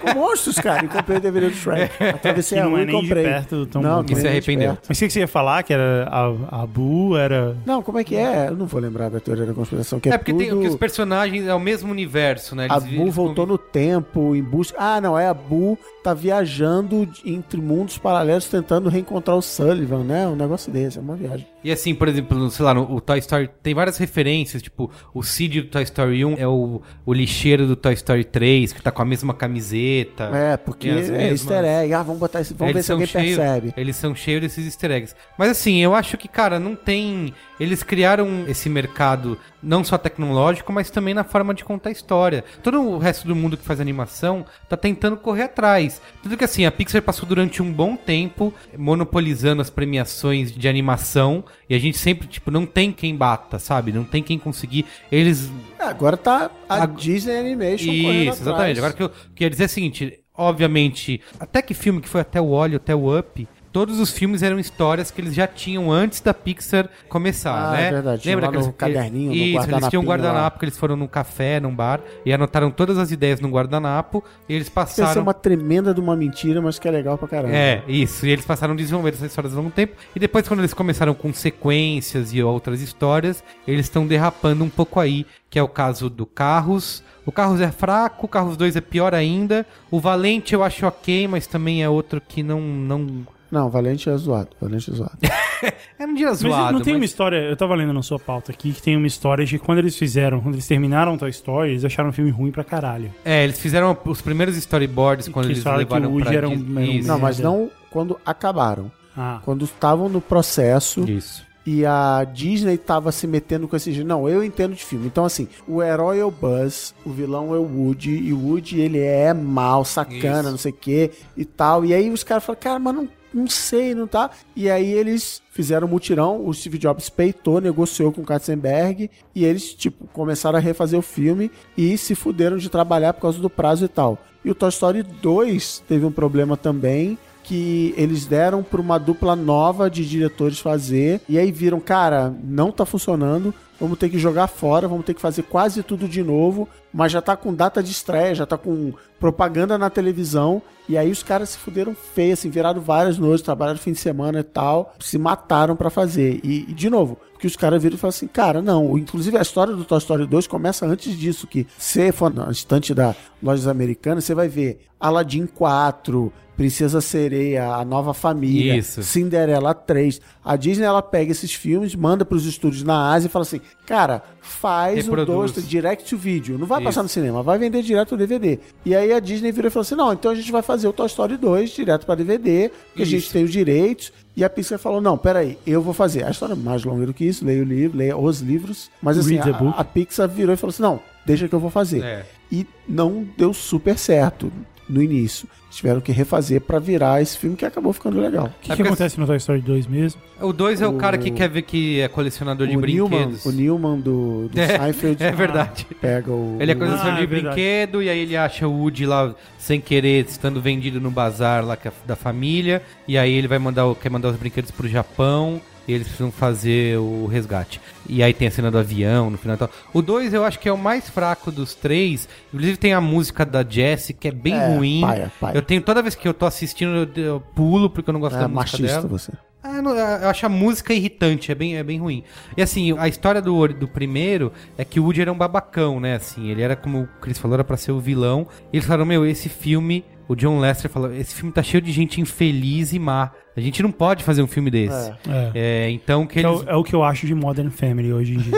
com monstros, cara. E comprei o DVD do Shrek. *laughs* Atravessei Que a não rua é e nem de comprei. perto tão não, E se é de arrependeu. perto. Mas o que que você ia falar? Que era a, a Boo era. Não, como é que é? Eu não vou lembrar da teoria da conspiração, que é, É porque tem, tudo... porque os personagens é o mesmo universo, né? A Eles- Bu eles voltou convivem- no tempo em busca. Ah, não, é a Bu tá viajando entre mundos paralelos tentando reencontrar o Sullivan, né? Um negócio desse, é uma viagem. E assim, por exemplo, sei lá, no o Toy Story tem várias referências, tipo, o Sid do Toy Story 1 é o, o lixeiro do Toy Story 3, que tá com a mesma camiseta. É, porque é mesmas- easter egg. Ah, vamos botar esse. Vamos ver se alguém cheios, percebe. Eles são cheios desses easter eggs. Mas assim, eu acho que, cara, não tem. Eles criaram esse mercado não só tecnológico, mas também na forma de contar história. Todo o resto do mundo que faz animação tá tentando correr atrás. Tudo que assim, a Pixar passou durante um bom tempo monopolizando as premiações de animação e a gente sempre, tipo, não tem quem bata, sabe? Não tem quem conseguir. Eles É, agora tá a Ag- Disney Animation correndo isso, atrás. exatamente. Agora que eu queria dizer é o seguinte, obviamente, até que filme que foi até o Olho, até o Up, todos os filmes eram histórias que eles já tinham antes da Pixar começar, Ah, né? é verdade, tinha lá no eles- caderninho, no Isso, eles tinham um guardanapo lá. que eles foram num café, num bar e anotaram todas as ideias no guardanapo e eles Deve ser passaram uma tremenda de uma mentira, mas que é legal pra caramba. é, isso. E eles passaram a desenvolver essas histórias ao longo do tempo. E depois, quando eles começaram com sequências e outras histórias, eles estão derrapando um pouco aí, que é o caso do Carros. O Carros é fraco, o Carros 2 é pior ainda. O Valente eu acho ok, mas também é outro que não. não... Não, Valente é zoado. Valente é zoado. *laughs* É um dia Mas zoado. não tem uma mas- história. Eu tava lendo na sua pauta aqui que tem uma história de quando eles fizeram, quando eles terminaram Toy Story, eles acharam o filme ruim pra caralho. É, eles fizeram os primeiros storyboards quando Que eles fala que levaram o Woody pra era um- era um-. Não, mas não quando acabaram. Ah. Quando estavam no processo Isso. e a Disney tava se metendo com esse Não, eu entendo de filme. Então, assim, o herói é o Buzz, o vilão é o Woody, e o Woody, ele é mal, sacana, Isso. não sei o que e tal. E aí os caras falaram, cara, mas não, não sei, não tá? E aí eles fizeram um mutirão, o Steve Jobs peitou, negociou com o Katzenberg, e eles, tipo, começaram a refazer o filme e se fuderam de trabalhar por causa do prazo e tal. E o Toy Story 2 teve um problema também, que eles deram para uma dupla nova de diretores fazer. E aí viram, cara, não tá funcionando, vamos ter que jogar fora, vamos ter que fazer quase tudo de novo, mas já tá com data de estreia, já tá com propaganda na televisão. E aí os caras se fuderam feio, assim, viraram várias noites, trabalharam fim de semana e tal, se mataram para fazer. E, e, de novo, porque os caras viram e falaram assim, cara, não, inclusive a história do Toy Story 2 começa antes disso, que se for na estante da lojas americanas, você vai ver Aladdin 4, Princesa Sereia, A Nova Família, Isso. Cinderela 3. A Disney ela pega esses filmes, manda para os estúdios na Ásia e fala assim: "Cara, faz o. 2 direct to video, não vai Isso. passar no cinema, vai vender direto o DVD". E aí a Disney virou e falou assim: "Não, então a gente vai fazer o Toy Story 2 direto para DVD, porque a gente tem os direitos". E a Pixar falou: "Não, peraí, eu vou fazer". A história é mais longa do que isso, leia o livro, leia os livros, mas assim, a, a Pixar virou e falou assim: "Não, deixa que eu vou fazer". É. E não deu super certo. No início. Tiveram que refazer pra virar esse filme que acabou ficando legal. O que, É que acontece no Toy Story 2 mesmo? O 2 é o, O- cara que quer ver que é colecionador de o Newman, brinquedos. o Newman do, do *laughs* É, Seinfeld É verdade. pega o... Ele é colecionador Ah, de é brinquedo e aí ele acha o Woody lá sem querer, estando vendido no bazar lá é da família. E aí ele vai mandar, o- quer mandar os brinquedos pro Japão e eles precisam fazer o resgate. E aí tem a cena do avião no final e tal. O 2 eu acho que é o mais fraco dos três. Inclusive tem a música da Jessie que é bem É, ruim. paia, paia. Eu tenho toda vez que eu tô assistindo eu, eu pulo porque eu não gosto É da música machista dela. você. Ah, não, eu acho a música irritante, é bem, é bem ruim. E assim, a história do, do primeiro é que o Woody era um babacão, né? Assim, ele era, como o Chris falou, era pra ser o vilão. E eles falaram, meu, esse filme, o John Lester falou, esse filme tá cheio de gente infeliz e má. A gente não pode fazer um filme desse. É. É, então que Que é, eles, o, é o que eu acho de Modern Family hoje em dia.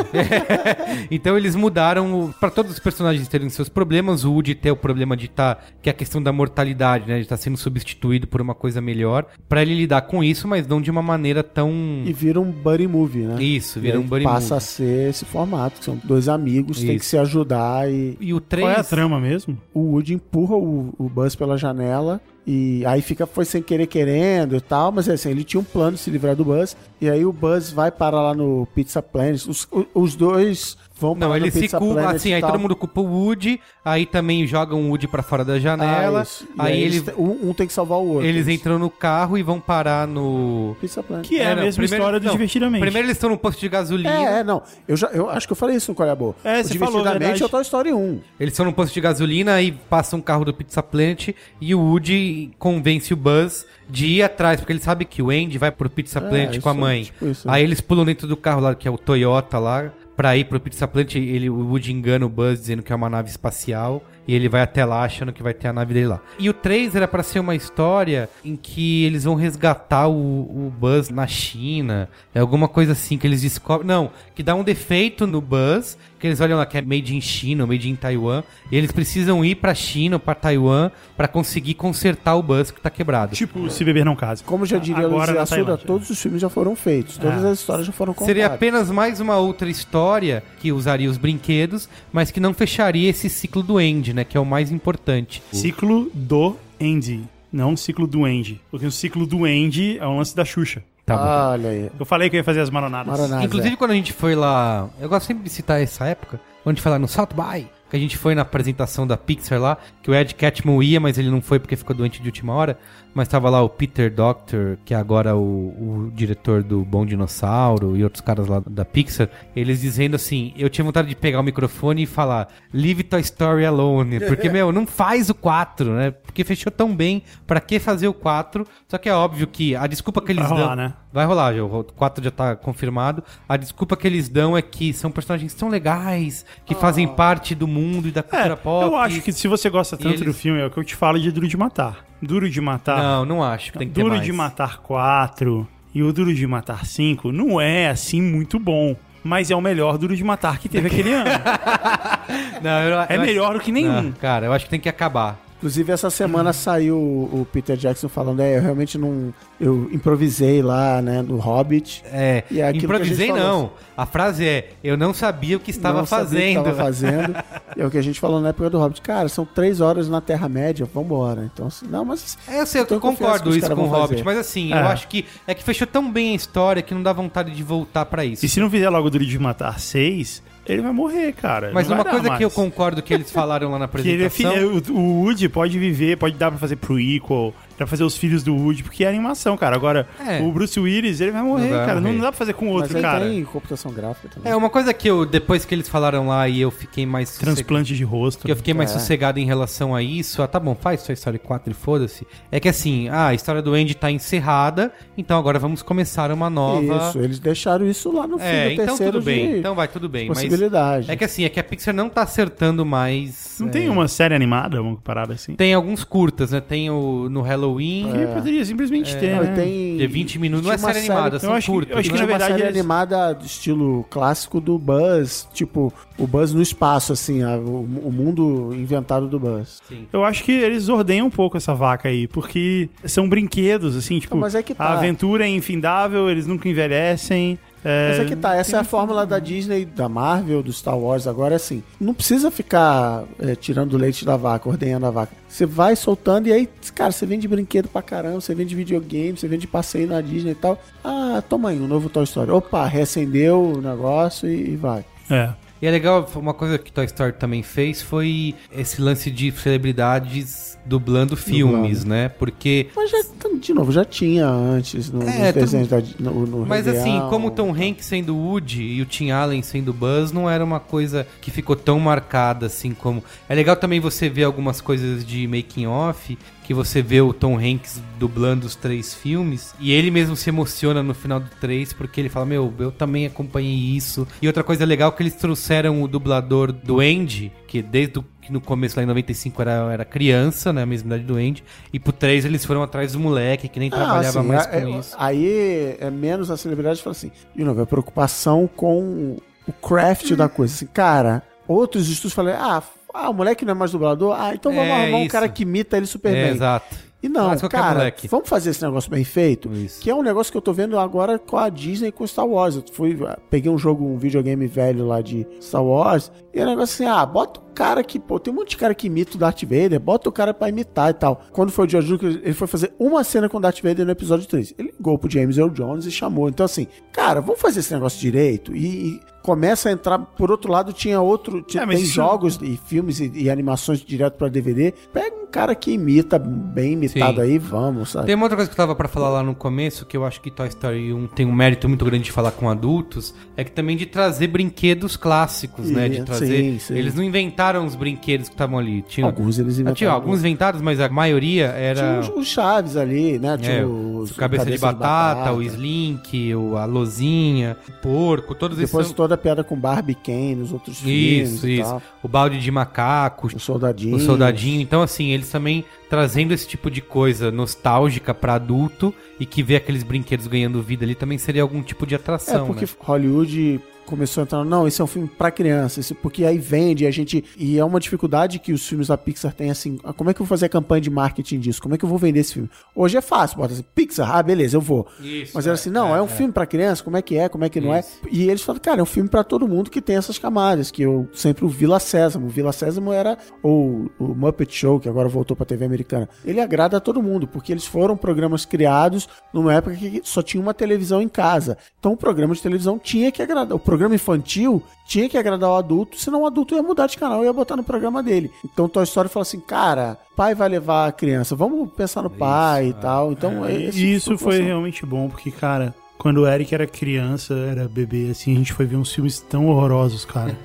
*laughs* então eles mudaram pra todos os personagens terem seus problemas, o Woody ter o problema de estar que é a questão da mortalidade, né, de estar sendo substituído por uma coisa melhor, Pra ele lidar com isso, mas não de uma maneira tão E vira um buddy movie, né? isso, E vira um buddy passa a movie. ser esse formato, que são dois amigos, tem Isso. que se ajudar e E o 3 Qual é a trama mesmo? o Woody empurra o, o Buzz pela janela e aí fica, foi sem querer querendo e tal, mas assim, ele tinha um plano de se livrar do Buzz, e aí o Buzz vai parar lá no Pizza Planet, os, os dois vão Não, eles se culpam, assim, aí todo mundo culpa o Woody, aí também jogam o Woody pra fora da Ah, janela, isso. E aí, eles ele, um, um tem que salvar o outro. eles entram no carro e vão parar no... Pizza Planet. Que é, É, a mesma primeiro- história do não, Divertidamente. Primeiro eles estão no posto de gasolina, É, é, não. Eu, já, eu acho que eu falei isso no é Boa. É, O você falou, Divertidamente é o Toy Story 1. eles estão no posto de gasolina e passa um carro do Pizza Planet e o Woody convence o Buzz de ir atrás, porque ele sabe que o Andy vai pro Pizza Planet isso, com a mãe. tipo isso. Aí eles pulam dentro do carro lá, que é o Toyota lá, pra ir pro Pizza Planet, ele, o Woody engana o Buzz dizendo que é uma nave espacial. E ele vai até lá achando que vai ter a nave dele lá. E o 3 era pra ser uma história em que eles vão resgatar o, o Buzz na China. É alguma coisa assim que eles descobrem. Não, que dá um defeito no Buzz. Que eles olham lá que é made in China, made in Taiwan. E eles precisam ir pra China ou pra Taiwan pra conseguir consertar o Buzz que tá quebrado. Tipo, se beber não casa. Como já diria Agora Luiz Assuda, Tailândia. todos os filmes já foram feitos. Todas as histórias já foram contadas. Seria apenas mais uma outra história que usaria os brinquedos, mas que não fecharia esse ciclo do End, né? Que é o mais importante. Ciclo do Andy, não ciclo do Andy. Porque o ciclo do Andy é um lance da Xuxa. Tá bom. Olha aí. Eu falei que eu ia fazer as maronadas. Maronadas. Inclusive, quando a gente foi lá. Eu gosto sempre de citar essa época. Quando a gente foi lá no South By. Que a gente foi na apresentação da Pixar lá. Que o Ed Catmull ia, mas ele não foi porque ficou doente de última hora. Mas tava lá o Peter Doctor, que é agora o, o diretor do Bom Dinossauro e outros caras lá da Pixar. Eles dizendo assim: Eu tinha vontade de pegar o microfone e falar: Leave Toy Story alone. *laughs* Porque, meu, não faz o 4, né? Porque fechou tão bem. Pra que fazer o 4? Só que é óbvio que a desculpa que eles Vai rolar, dão. né? Vai rolar, já, o 4 já tá confirmado. A desculpa que eles dão é que são personagens tão legais, que fazem parte do mundo e da cultura É, pop. eu acho que se você gosta tanto eles- do filme, é o que eu te falo de Duro de Matar. Duro de Matar. Não, não acho que tem que ter Duro mais. de Matar 4 e o Duro de Matar 5 não é assim muito bom. Mas é o melhor Duro de Matar que teve aquele ano. *laughs* Não, eu- eu É acho- melhor do que nenhum. Não, cara, eu acho que tem que acabar. Inclusive, essa semana saiu o Peter Jackson falando, é, eu realmente não... Eu improvisei lá, né, no Hobbit. É, E é a improvisei falou. não. A frase é, eu não sabia o que estava não sabia o que fazendo. Estava fazendo. *laughs* é o que a gente falou na época do Hobbit. Cara, são três horas na Terra-média, vambora. Então, assim, não, mas... É, eu sei, eu concordo isso com o Hobbit, fazer. mas assim, É. eu acho que é que fechou tão bem a história que não dá vontade de voltar pra isso. E se não fizer logo o Duro de Matar 6, ele vai morrer, cara. Mas Não uma vai dar coisa que eu mais. concordo que eles falaram lá na *laughs* Que ele é fi- apresentação. o, o Woody pode viver, pode dar pra fazer prequel, pra fazer os filhos do Woody, porque é animação, cara. Agora, É. o Bruce Willis, ele vai morrer, vai cara. morrer. Não dá pra fazer com Mas outro, aí cara. tem computação gráfica também. É, uma coisa que eu, depois que eles falaram lá e eu fiquei mais Transplante de rosto. que eu fiquei mais É. sossegado em relação a isso, ah, tá bom, faz sua história 4 e foda-se. É que assim, ah, a história do Andy tá encerrada, então agora vamos começar uma nova. Isso, eles deixaram isso lá no fim É, do então terceiro tudo bem, de então vai tudo bem, mas possibilidade. é que assim, é que a Pixar não tá acertando mais. Não é, tem uma série animada, uma parada assim? Tem alguns curtas, né? Tem o no Halloween, Que poderia simplesmente ter, Não, né? tem... de 20 minutos, não é uma série animada, eu são acho que- curtas. eu acho que na verdade série eles- animada do estilo clássico do Buzz, tipo, o Buzz no espaço, assim, a- o, o mundo inventado do Buzz. Eu acho que eles ordenham um pouco essa vaca aí, porque são brinquedos, assim, tipo, Não, mas é que tá. a aventura é infindável, eles nunca envelhecem. É, Mas é que tá, essa é a fórmula da Disney, da Marvel, do Star Wars. Agora, assim, não precisa ficar é, tirando o leite da vaca, ordenhando a vaca. Você vai soltando e aí, cara, você vende brinquedo pra caramba, você vende videogame, você vende passeio na Disney e tal. Ah, toma aí, um novo Toy Story. Opa, reacendeu o negócio e, e vai. É. E é legal, uma coisa que Toy Story também fez foi esse lance de celebridades dublando filmes, né? Porque Mas já, de novo, já tinha antes no, É, da, no, no Mas Rei assim, como o Tom Hanks sendo Woody e o Tim Allen sendo Buzz, não era uma coisa que ficou tão marcada assim como. É legal também você ver algumas coisas de making off, que você vê o Tom Hanks dublando os três filmes, e ele mesmo se emociona no final do três, porque ele fala, meu, eu também acompanhei isso. E outra coisa legal é que eles trouxeram o dublador do Andy, que desde o que no começo lá em 95 era, era criança, né? A mesma idade do Andy. E pro 3 eles foram atrás do moleque, que nem Ah, trabalhava assim, mais é- com é- isso. Aí é menos a celebridade fala assim, de novo, a preocupação com o craft da coisa. Assim, cara, outros estudos falam, ah, ah, o moleque não é mais dublador? Ah, então vamos É, arrumar um isso. cara que imita ele super É, bem. exato. E não, cara, moleque. vamos fazer esse negócio bem feito, Isso. que é um negócio que eu tô vendo agora com a Disney e com Star Wars. Eu fui, peguei um jogo, um videogame velho lá de Star Wars, e é um negócio assim, ah, bota um cara que, pô, tem um monte de cara que imita o Darth Vader, bota o cara pra imitar e tal. Quando foi o George Lucas, ele foi fazer uma cena com o Darth Vader no episódio 3. Ele ligou pro James Earl Jones e chamou. Então assim, cara, vamos fazer esse negócio direito e... e Começa a entrar, por outro lado, tinha outro. Tinha, É, tem isso- jogos e filmes e, e animações direto pra DVD. Pega um cara que imita, bem imitado Sim. aí, vamos, sabe? Tem uma outra coisa que eu tava pra falar lá no começo, que eu acho que Toy Story 1 tem um mérito muito grande de falar com adultos, é que também de trazer brinquedos clássicos, né? De trazer. sim, sim. Eles não inventaram os brinquedos que estavam ali. Tinham, Alguns eles inventaram. tinha alguns inventados, mas a maioria Tinha era. os, os Chaves ali, né? Tinha é, os, o cabeça, de, batata, o Slink, o, a Lozinha, o porco, todos esses. Depois são- toda a piada com Barbie Ken nos outros filmes. Isso, isso. tal. O balde de macaco, O soldadinho. o soldadinho. Então, assim, eles também trazendo esse tipo de coisa nostálgica pra adulto e que vê aqueles brinquedos ganhando vida ali também seria algum tipo de É, atração. porque né? Hollywood começou a entrar, não, esse é um filme pra criança, esse, porque aí vende, a gente, e é uma dificuldade que os filmes da Pixar têm, assim, ah, como é que eu vou fazer a campanha de marketing disso? Como é que eu vou vender esse filme? Hoje é fácil, bota assim, Pixar, ah, beleza, eu vou. Isso, Mas era assim, não, é, um filme pra criança, como é que é, como é que não é? E eles falam, cara, é um filme pra todo mundo que tem essas camadas, que eu sempre o Vila Sésamo, o Vila Sésamo era ou o Muppet Show, que agora voltou pra TV americana. Ele agrada a todo mundo, porque eles foram programas criados numa época que só tinha uma televisão em casa. Então o programa de televisão tinha que agradar, o programa infantil tinha que agradar o adulto, senão o adulto ia mudar de canal e ia botar no programa dele. Então Toy Story fala assim, cara, pai vai levar a criança, vamos pensar no pai e tal. Então é, esse E isso tipo de foi realmente bom, porque, cara, quando o Eric era criança, era bebê, assim, a gente foi ver uns filmes tão horrorosos, cara.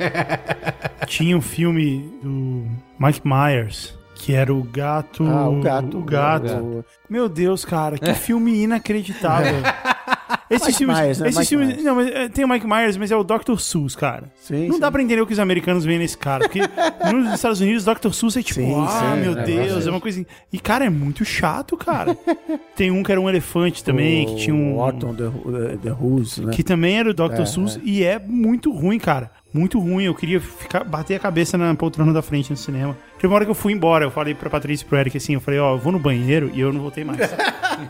*laughs* Tinha um filme do Mike Myers, que era o gato. Ah, o gato. O gato. O- Meu Deus, cara, que filme inacreditável. *laughs* Esses Mike filmes. Myers, né? Esses Mike filmes Myers. não, mas, é, tem o Mike Myers, mas é o Dr. Seuss, cara. Sim, não sim. dá pra entender o que os americanos veem nesse cara. Porque nos Estados Unidos, Dr. Seuss é tipo, Sim, ah, sim, meu é, Deus, é uma coisa. E, cara, é muito chato, cara. *laughs* tem um que era um elefante também, que tinha um. Orton the, the, the Who's, né? Que também era o Dr. É, Seuss e é muito ruim, cara. Muito ruim. Eu queria ficar, bater a cabeça na poltrona da frente no cinema. Teve uma hora que eu fui embora, eu falei pra Patrícia e pro Eric assim, eu falei, ó, eu vou no banheiro e eu não voltei mais.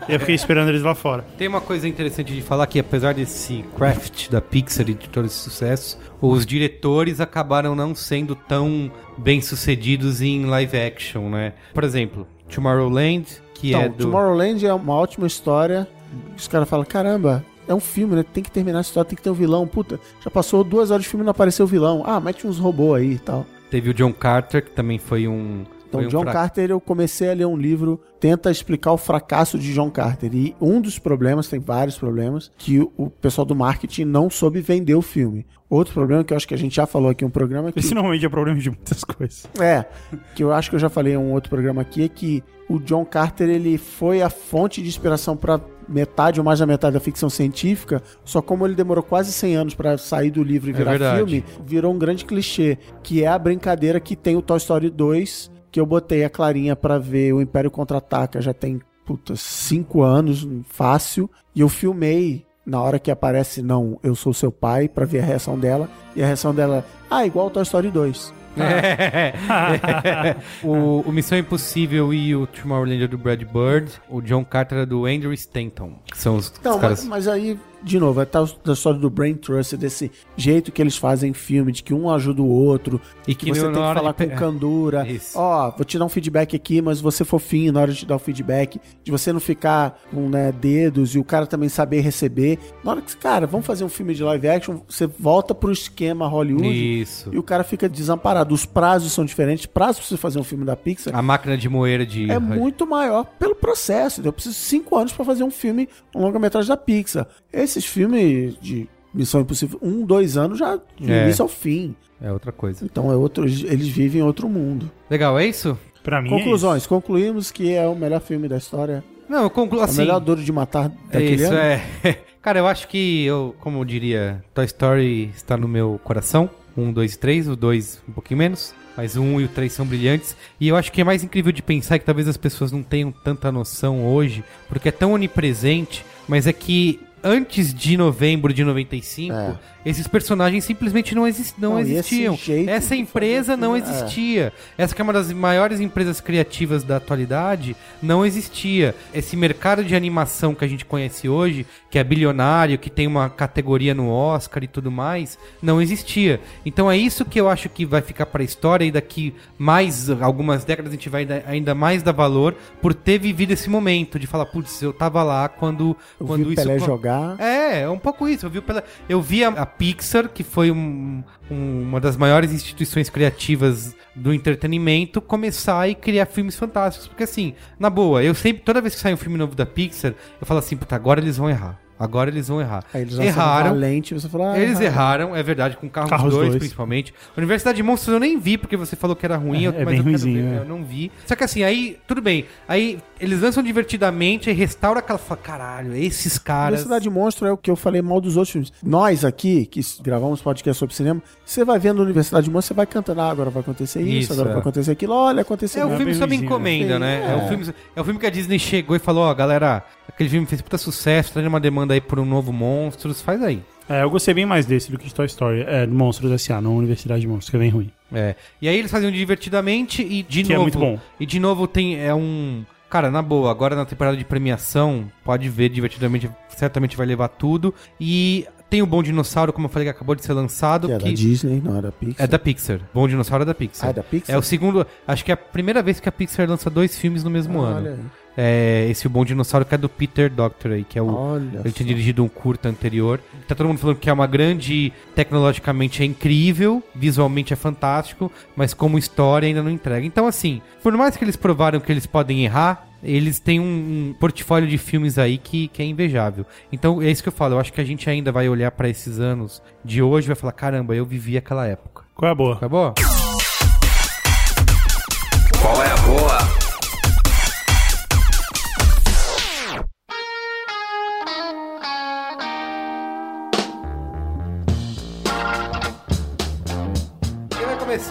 e *laughs* eu fiquei esperando eles lá fora. Tem uma coisa interessante de falar que apesar desse craft da Pixar e de todo esse sucesso, os diretores acabaram não sendo tão bem sucedidos em live action, né? Por exemplo, Tomorrowland, que Então, é do Tomorrowland é uma ótima história. Os caras falam, caramba, é um filme, né? Tem que terminar a história, tem que ter um vilão. Puta, já passou duas horas de filme e não apareceu o vilão. Ah, mete uns robôs aí e tal. teve o John Carter, que também foi um Então, foi um John fra- Carter, eu comecei a ler um livro, tenta explicar o fracasso de John Carter. E um dos problemas, tem vários problemas, que o- pessoal do marketing não soube vender o filme. Outro problema que eu acho que a gente já falou aqui em um programa que Esse normalmente é problema de muitas coisas. É, que eu acho que eu já falei em um outro programa aqui, é que o John Carter ele foi a fonte de inspiração para metade ou mais da metade da ficção científica, só como ele demorou quase 100 anos para sair do livro e É virar verdade. filme, virou um grande clichê, que é a brincadeira que tem o Toy Story 2, que eu botei a Clarinha para ver o Império Contra-Ataca, já tem, puta, 5 anos, fácil, e eu filmei na hora que aparece não, eu sou seu pai, para ver a reação dela, e a reação dela, ah, igual o Toy Story 2. *laughs* o, o Missão Impossível e o Tomorrowland do Brad Bird, o John Carter é do Andrew Stanton, que são os, os Não, caras... mas, mas aí de novo, é tal da história do Brain Trust, desse jeito que eles fazem filme, de que um ajuda o outro, E que que você tem que falar de com candura. *laughs* Ó, vou te dar um feedback aqui, mas você fofinho na hora de te dar o feedback, de você não ficar com né, dedos e o cara também saber receber. Na hora que, cara, vamos fazer um filme de live action, você volta pro esquema Hollywood Isso. e o cara fica desamparado. Os prazos são diferentes. Prazo pra você fazer um filme da Pixar A máquina de moer de. é muito maior pelo processo. Eu preciso de cinco anos pra fazer um filme, um longa-metragem da Pixar. Esses filmes de Missão Impossível, um, dois anos já do É. início ao fim. É outra coisa. Então é outro, eles vivem em outro mundo. Legal, é isso? Pra mim Conclusões. Concluímos que é o melhor filme da história. Não, eu concluo É assim. o melhor duro de matar daquele Isso ano. é. *laughs* Cara, eu acho que eu, como eu diria, Toy Story está no meu coração. Um, dois e três, o dois um pouquinho menos. Mas o um e o três são brilhantes. E eu acho que é mais incrível de pensar que talvez as pessoas não tenham tanta noção hoje, porque é tão onipresente, mas é que antes de novembro de 95, É. esses personagens simplesmente não, não Não, existiam. Essa empresa não é. existia. Essa que é uma das maiores empresas criativas da atualidade, não existia. Esse mercado de animação que a gente conhece hoje, que é bilionário, que tem uma categoria no Oscar e tudo mais, não existia. Então é isso que eu acho que vai ficar para a história e daqui mais algumas décadas a gente vai ainda mais dar valor por ter vivido esse momento de falar, putz, eu tava lá quando Eu quando vi o isso Pelé jogar. é, é um pouco isso. Eu vi, pela, eu vi a, a Pixar, que foi um- um- uma das maiores instituições criativas do entretenimento, começar e criar filmes fantásticos. Porque assim, na boa, eu sempre, toda vez que sai um filme novo da Pixar, eu falo assim, puta, agora eles vão errar. Agora eles vão errar. Aí eles Erraram. Valente, você fala, ah, Eles erraram. erraram, é verdade, com Carros, Carros 2, dois. principalmente. Universidade de Monstros eu nem vi, porque você falou que era ruim, É, eu- é mas eu quero ver, é. eu não vi. Só que assim, aí, tudo bem. Aí eles lançam divertidamente e restaura aquela. Fala, caralho, esses caras. Universidade Monstro é o que eu falei mal dos outros filmes. Nós aqui, que gravamos podcast sobre cinema, você vai vendo Universidade Monstro, você vai cantando, ah, agora vai acontecer isso, Isso, agora é. vai acontecer aquilo, olha, aconteceu É o filme bem sob ruinzinho, encomenda, né? né? É. É. o filme, é o filme que a Disney chegou e falou, ó, galera, aquele filme fez puta sucesso, trazendo uma demanda aí por um novo Monstros, faz aí. É, eu gostei bem mais desse do que de Toy Story. É, do Monstros S.A., não Universidade de Monstros, que é bem ruim. É. E aí eles faziam divertidamente e de Que é novo. muito bom. E de novo tem é um. Cara, na boa, agora na temporada de premiação, pode ver divertidamente, certamente vai levar tudo. E tem o Bom Dinossauro, como eu falei, que acabou de ser lançado. Que é que da Disney, não é da Pixar. é da Pixar. Bom Dinossauro é da Pixar. Ah, é da Pixar? É o segundo. Acho que é a primeira vez que a Pixar lança dois filmes no mesmo Olha ano. aí. É esse Bom Dinossauro que é do Peter Doctor aí, que é o. Olha Ele tinha dirigido um curta anterior. Tá todo mundo falando que é uma grande. Tecnologicamente é incrível, visualmente é fantástico, mas como história ainda não entrega. Então, assim, por mais que eles provaram que eles podem errar, eles têm um, portfólio de filmes aí que, que é invejável. Então, é isso que eu falo. Eu acho que a gente ainda vai olhar pra esses anos de hoje e vai falar: caramba, eu vivi aquela época. Qual é a boa? Qual é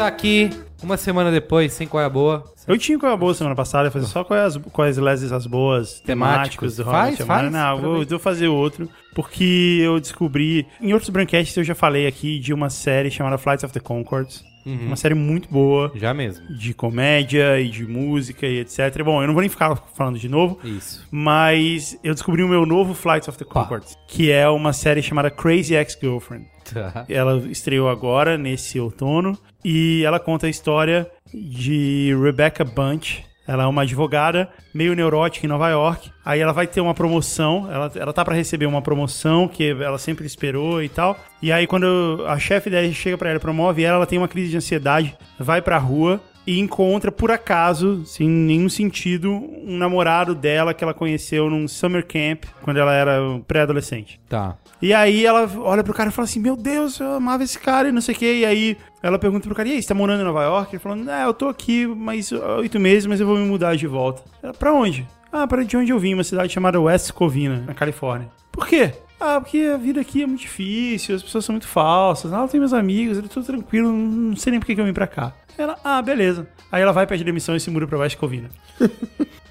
Começar aqui uma semana depois, sem qual é a boa? Eu tinha qual é a boa semana passada, eu fazer só quais, quais leses as boas Temáticos. temáticas do Faz, faz. Não, vou, vou fazer outro, porque eu descobri... Em outros Brancasts eu já falei aqui de uma série chamada Flights of the Conchords. Uma série muito boa, Já mesmo. de comédia e de música e etc. Bom, eu não vou nem ficar falando de novo, Isso. mas eu descobri o meu novo Flights of the Conchords, que é uma série chamada Crazy Ex-Girlfriend. Tá. Ela estreou agora, nesse outono, e ela conta a história de Rebecca Bunch. Ela é uma advogada meio neurótica em Nova York. Aí ela vai ter uma promoção, ela, ela tá pra receber uma promoção que ela sempre esperou e tal. E aí quando a chefe dela chega pra ela promove ela, ela tem uma crise de ansiedade, vai pra rua e encontra por acaso, sem nenhum sentido, um namorado dela que ela conheceu num summer camp quando ela era pré-adolescente. Tá. E aí ela olha pro cara e fala assim: Meu Deus, eu amava esse cara e não sei o quê. E aí ela pergunta pro cara: E aí, você tá morando em Nova York? Ele falando: É, eu tô aqui mais oito meses, mas eu vou me mudar de volta. Ela, pra onde? Ah, pra de onde eu vim, uma cidade chamada West Covina, na Califórnia. Por quê? Ah, porque a vida aqui é muito difícil, as pessoas são muito falsas. Ah, eu tenho meus amigos, eu tô tranquilo, não sei nem por que que eu vim pra cá. Ela, ah, beleza. Aí ela vai, pede demissão e se muda pra Covina. *laughs*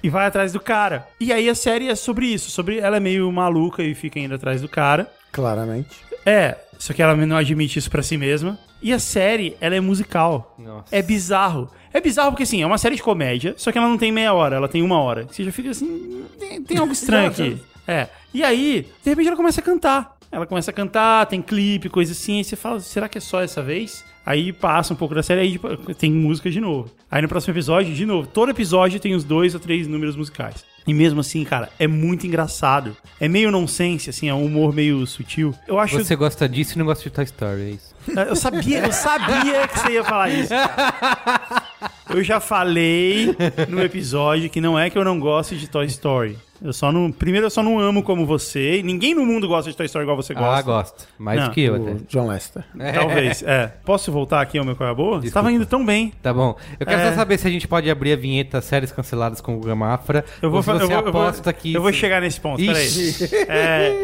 e vai atrás do cara. E aí a série é sobre isso, sobre ela é meio maluca e fica indo atrás do cara. Claramente. É, só que ela não admite isso pra si mesma. E a série, ela é musical. Nossa. É bizarro. É bizarro porque, assim, é uma série de comédia, só que ela não tem meia hora, ela tem uma hora. Você já fica assim, tem, tem algo estranho *laughs* aqui. É. E aí, de repente ela começa a cantar. Ela começa a cantar, tem clipe, coisa assim. Aí você fala, será que é só essa vez? Aí passa um pouco da série, aí tipo, tem música de novo. Aí no próximo episódio, de novo. Todo episódio tem os dois ou três números musicais. E mesmo assim, cara, é muito engraçado. É meio nonsense, assim, é um humor meio sutil. Eu acho. Você gosta disso e não gosta de Toy Story, é isso? Eu sabia, eu sabia que você ia falar isso. cara. Eu já falei no episódio que não é que eu não gosto de Toy Story. Eu só não. Primeiro, eu só não amo como você. Ninguém no mundo gosta de Toy Story igual você gosta. Ah, gosto. Mais Não, do que eu até. O John Lester. *laughs* Talvez, é. Posso voltar aqui ao meu qual é a boa? Você Desculpa. tava indo tão bem. Tá bom. Eu quero É. só saber se a gente ppode abrir a vinheta séries canceladas com o Guga Mafra. Eu vou, ou se fa- você eu vou, eu vou- aposta que. eu vou chegar nesse ponto, peraí. Ixi. É,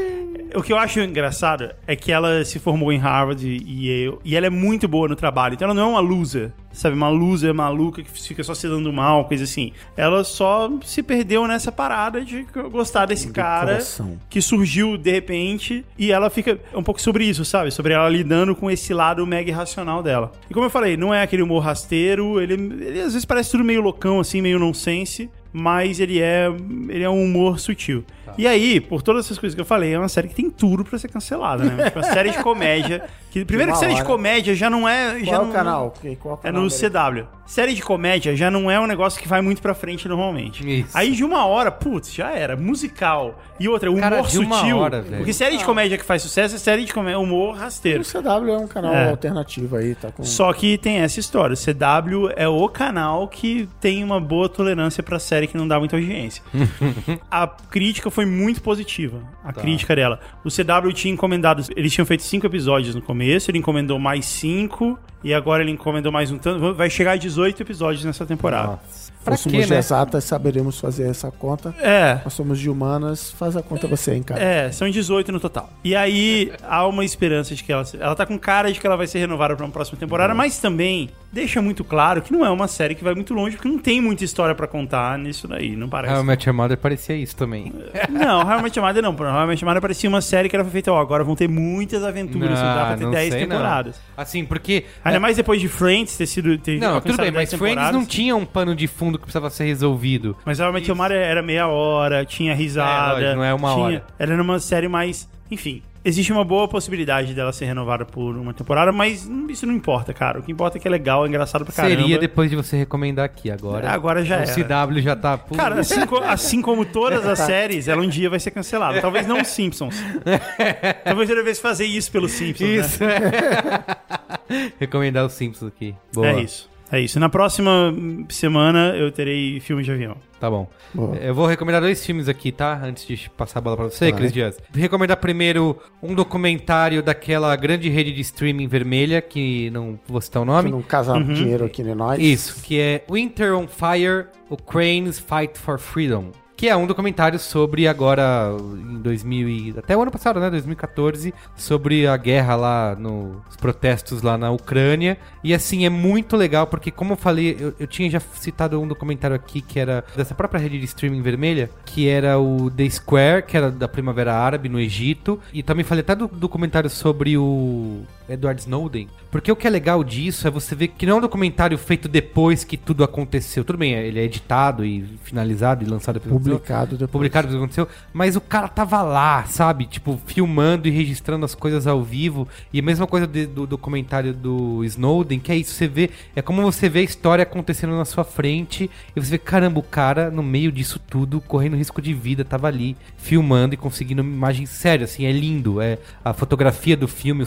o que eu acho engraçado é que ela se formou em Harvard e Yale, e ela é muito boa no trabalho. Então ela não é uma loser, sabe? Uma loser maluca que fica só se dando mal, coisa assim. Ela só se perdeu nessa parada de gostar desse cara coração. que surgiu de repente e ela fica um pouco sobre isso, sabe? Sobre ela lidando com esse lado mega irracional dela. E como eu falei, não é aquele humor rasteiro, ele, ele às vezes parece tudo meio loucão, assim, meio nonsense, mas ele é, ele é um humor sutil. E aí, por todas essas coisas que eu falei, é uma série que tem tudo pra ser cancelada, né? Tipo, uma *laughs* série de comédia. Que, primeiro que série de comédia já não é. Já Qual é não, o canal? Qual é o É canal no dele? CW. Série de comédia já não é um negócio que vai muito pra frente normalmente. Isso. Aí de uma hora, putz, já era. Musical. E outra, humor Cara, de uma sutil. hora, velho. porque série de comédia que faz sucesso é série de comédia, humor rasteiro. O CW é um canal É. alternativo aí, tá com... Só que tem essa história. O CW é o canal que tem uma boa tolerância pra série que não dá muita audiência. *laughs* a crítica foi muito positiva. A crítica dela. O CW tinha encomendado. Eles tinham feito cinco episódios no começo, ele encomendou mais cinco. E agora ele encomendou mais um tanto. Vai chegar a 18 episódios nessa temporada. Nossa. Pra Fôssemos quê, de né? exatas, saberemos fazer essa conta. É. Nós somos de humanas, faz a conta você, hein, cara. É, são 18 no total. E aí há uma esperança de que ela. Ela tá com cara de que ela vai ser renovada pra uma próxima temporada, mas também deixa muito claro que não é uma série que vai muito longe, porque não tem muita história pra contar nisso daí, não parece. How I Met Your Mother parecia isso também. Não, How I Met Your Mother não. How I Met Your Mother parecia uma série que era feita, ó, agora vão ter muitas aventuras, não, dá pra ter não 10 sei, não. temporadas. Assim, porque... Ainda mais depois de Friends ter sido. Ter Não, tudo bem, 10 mas Friends temporadas. não tinha um pano de fundo que precisava ser resolvido. Mas Met Your Mother era meia hora, tinha risada. É, lógico, não é uma tinha- hora. Era numa série mais. Enfim. Existe uma boa possibilidade dela ser renovada por uma temporada, mas isso não importa, cara. O que importa é que é legal, é engraçado pra caramba. Seria depois de você recomendar aqui agora. Agora já o era. CW já tá... Pô, Cara, assim, assim como todas as *laughs* séries, ela um dia vai ser cancelada. Talvez não os Simpsons. *laughs* Talvez eu devesse fazer isso pelos Simpsons, né? Isso, é. *laughs* Recomendar os Simpsons aqui. Boa. É isso. É isso. Na próxima semana eu terei filme de avião. Tá bom. Boa. Eu vou recomendar dois filmes aqui, tá? Antes de passar a bola pra você, Vai. Cris Dias. Recomendar primeiro um documentário daquela grande rede de streaming vermelha, que não vou citar o Que nome. não casa Uhum. dinheiro aqui em nós. Isso, que é Winter on Fire, Ukraine's Fight for Freedom. Que é um documentário sobre agora, em 2000 e, até o ano passado, né, 2014, sobre a guerra lá, no, os protestos lá na Ucrânia. E assim, é muito legal, porque como eu falei, eu, eu tinha já citado um documentário aqui que era dessa própria rede de streaming vermelha, que era o The Square, que era da Primavera Árabe no Egito. E também falei até do documentário sobre o Edward Snowden. Porque o que é legal disso é você ver que não é um documentário feito depois que tudo aconteceu. Tudo bem, ele é editado e finalizado e lançado depois aconteceu. Publicado depois. Publicado depois aconteceu. Mas o cara tava lá, sabe? Tipo, filmando e registrando as coisas ao vivo. E a mesma coisa de- do documentário do Snowden, que é isso, você vê. É como você vê a história acontecendo na sua frente. E você vê, caramba, o cara, no meio disso tudo, correndo risco de vida, tava ali filmando e conseguindo uma imagem séria, assim, é lindo. É a fotografia do filme,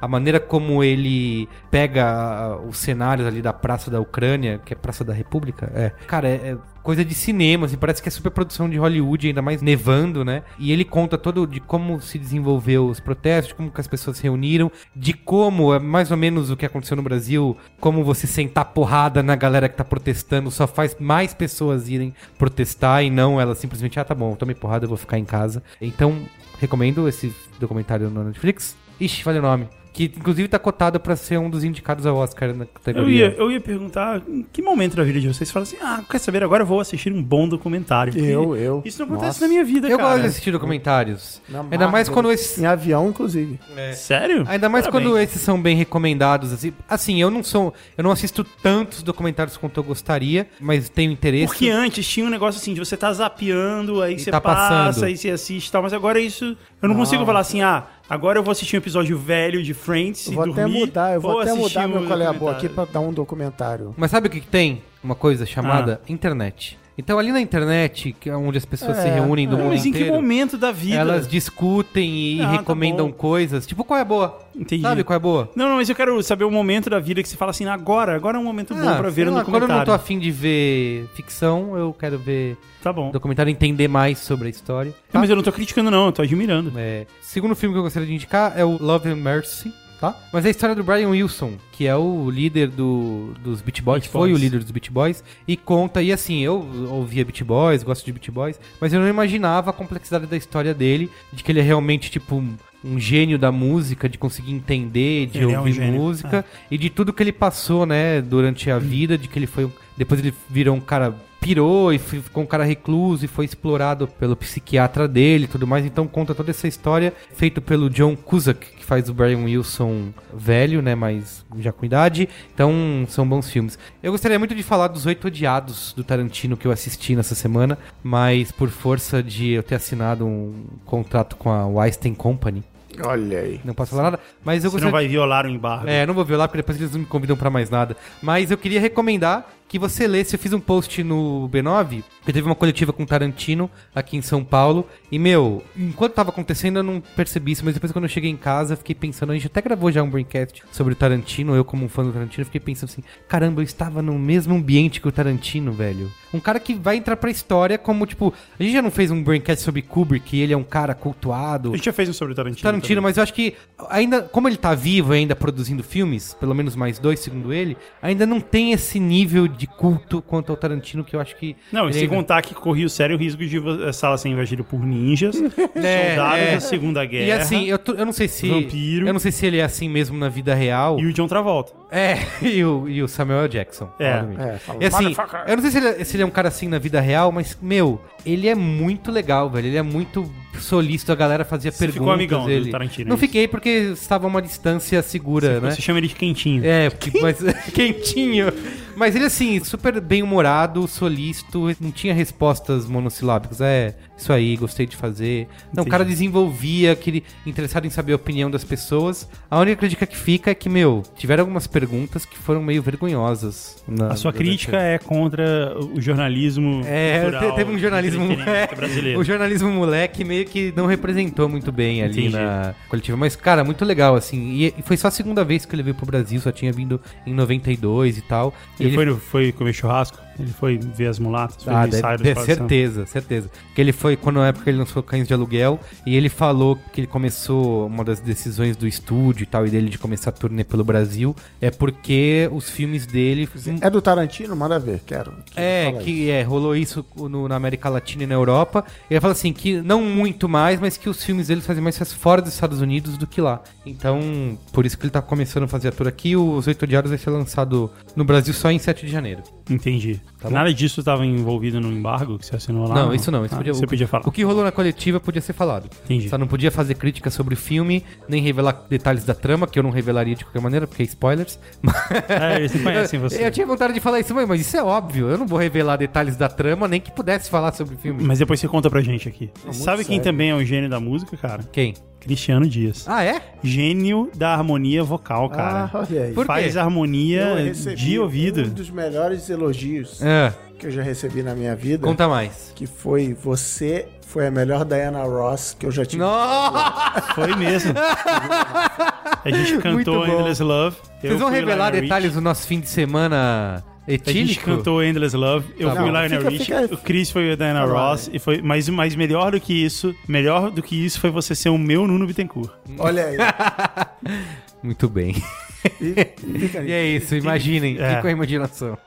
a maneira como ele pega os cenários ali da Praça da Ucrânia, que é Praça da República, é. Cara, é, é coisa de cinema, assim, parece que é super produção de Hollywood, ainda mais nevando, né? E ele conta todo de como se desenvolveu os protestos, de como que as pessoas se reuniram, de como, é mais ou menos o que aconteceu no Brasil, como você sentar porrada na galera que tá protestando só faz mais pessoas irem protestar e não elas simplesmente, ah, tá bom, tomei porrada, eu vou ficar em casa. Então, recomendo esse documentário no Netflix. Ixi, falei o nome. Que inclusive tá cotado pra ser um dos indicados ao Oscar na Eu categoria. ia, eu ia perguntar em que momento da vida de vocês falam assim: ah, quer saber? Agora eu vou assistir um bom documentário. Eu, eu. Isso não acontece Nossa. na minha vida, Eu cara. gosto de assistir documentários. Na Ainda mais quando esses. Em avião, inclusive. Sério? Ainda mais Parabéns. quando esses são bem recomendados, assim. Assim, eu não sou. Eu não assisto tantos documentários quanto eu gostaria, mas tenho interesse. Porque antes tinha um negócio assim de você tá zapeando, aí E você tá passa, passando. aí você assiste e tal, mas agora isso. Eu não, consigo falar assim, ah, agora eu vou assistir um episódio velho de Friends Eu e vou dormir. até mudar, eu vou ou até mudar meu um qual é a boa aqui pra dar um documentário. Mas sabe o que, que tem? Uma coisa chamada Ah. internet. Então ali na internet, que é onde as pessoas se É, reúnem do é. mundo Mas em que inteiro, momento da vida? elas discutem e Ah, tá recomendam bom. coisas. Tipo, qual é a boa? Entendi. Sabe qual é a boa? Não, não, mas eu quero saber o momento da vida que você fala assim, agora, agora é um momento bom pra ver um lá, Quando eu não tô documentário. afim de ver ficção, eu quero ver Tá bom. documentário entender mais sobre a história. Não, tá? mas eu não tô criticando não, eu tô admirando. É, segundo filme que eu gostaria de indicar é o Love and Mercy, tá? Mas é a história do Brian Wilson, que é o líder do, dos Beach Boys, Beach foi Boys. o líder dos Beach Boys, e conta, e assim, eu ouvia Beach Boys, gosto de Beach Boys, mas eu não imaginava a complexidade da história dele, de que ele é realmente, tipo, um, gênio da música, de conseguir entender, de Ele é um ouvir música, e de tudo que ele passou, né, durante a vida, de que ele foi. um- Depois ele virou um cara. Pirou e fi- ficou um cara recluso e foi explorado pelo psiquiatra dele e tudo mais. Então conta toda essa história, feito pelo John Cusack, que faz o Brian Wilson velho, né? Mas já com idade. Então são bons filmes. Eu gostaria muito de falar dos Oito Odiados do Tarantino que eu assisti nessa semana, mas por força de eu ter assinado um contrato com a Weinstein Company, Olha aí. não posso falar nada. Mas eu Você gostaria. não vai violar o embargo. É, não vou violar porque depois eles não me convidam pra mais nada. Mas eu queria recomendar que você lesse. Eu fiz um post no B9, que teve uma coletiva com Tarantino aqui em São Paulo. E, meu, enquanto tava acontecendo eu não percebi isso, mas depois quando eu cheguei em casa, fiquei pensando. A gente até gravou já um Braincast sobre o Tarantino. Eu, como um fã do Tarantino, fiquei pensando assim: caramba, eu estava no mesmo ambiente que o Tarantino, velho. Um cara que vai entrar pra história como, tipo, a gente já não fez um Braincast sobre Kubrick, ele é um cara cultuado. A gente já fez um sobre o Tarantino. Tarantino, também. mas eu acho que ainda, como ele tá vivo e ainda produzindo filmes, pelo menos mais dois, segundo ele, ainda não tem esse nível de culto quanto ao Tarantino que eu acho que. Não, e sem ainda- contar que corria o sério risco de a sala ser invadida por ninjas, *laughs* É, soldados é. da Segunda Guerra E assim, eu, tô- eu não sei se. Vampiro. Eu não sei se ele é assim mesmo na vida real. e o John Travolta. É, *laughs* e o, e o Samuel. Jackson. É. É, fala, E assim, eu não sei se ele, é- se ele é um cara assim na vida real, mas, meu, ele é muito legal, velho. Ele é muito solícito, a galera fazia Você perguntas. ficou amigão do dele. Tarantino, Não é isso? fiquei porque estava a uma distância segura, né? Você chama ele de quentinho. É, porque, mas *laughs* quentinho. Mas ele, assim, super bem-humorado, solícito, não tinha respostas monossilábicas. É, isso aí, gostei de fazer. Não, o cara desenvolvia, aquele interessado em saber a opinião das pessoas. A única crítica que fica é que, meu, tiveram algumas perguntas que foram meio vergonhosas. na- A sua crítica é contra o jornalismo É, cultural te- teve um jornalismo *laughs* é, brasileiro. O jornalismo moleque meio que não representou muito bem ali Entendi. na coletiva. Mas, cara, muito legal, assim. E, e foi só a segunda vez que ele veio pro Brasil, só tinha vindo em 92 e tal. E Ele, foi, no- foi comer churrasco? Ele foi ver as mulatas? Foi Ah, deve, deve- de certeza, certeza. Que ele foi quando na época ele lançou Cães de Aluguel e ele falou que ele começou uma das decisões do estúdio e tal e dele de começar a turnê pelo Brasil é porque os filmes dele É do Tarantino? Manda ver, quero. é, Fala aí. que é, rolou isso no- na América Latina e na Europa. E ele fala assim, que não muito mais, mas que os filmes dele fazem mais sucesso fora dos Estados Unidos do que lá. Então, por isso que ele tá começando a fazer a tour aqui. Os Oito Diários vai ser lançado no Brasil só em 7 de janeiro. Entendi. Tá. Nada disso estava envolvido no embargo que você assinou lá? não, isso não. Isso Ah, podia, você o, podia falar. O que rolou na coletiva podia ser falado. Entendi. Só não podia fazer crítica sobre o filme, nem revelar detalhes da trama, que eu não revelaria de qualquer maneira, porque é spoilers. É, eles não conhecem *laughs* você. Eu tinha vontade de falar isso, mas isso é óbvio. Eu não vou revelar detalhes da trama, nem que pudesse falar sobre o filme. Mas depois você conta pra gente aqui. Sabe quem sério. também é um gênio da música, cara? Quem? Cristiano Dias. Ah, é? Gênio da harmonia vocal, cara. Ah, olha aí. Por quê? Faz harmonia Eu recebi de ouvido. Um dos melhores elogios É, que eu já recebi na minha vida. conta mais. Que foi você foi a melhor Diana Ross que eu já tive. Nossa! Foi mesmo. A gente cantou. Endless Love. Vocês vão revelar detalhes do nosso fim de semana A gente etílico? cantou Endless Love, eu Tá fui bom. Lionel Richie, fica- o Chris foi a Diana Ross, e foi, mas, mas melhor do que isso, melhor do que isso foi você ser o meu Nuno Bittencourt. Olha aí. *laughs* Muito bem. E. E é isso, imaginem. É. Com a imaginação.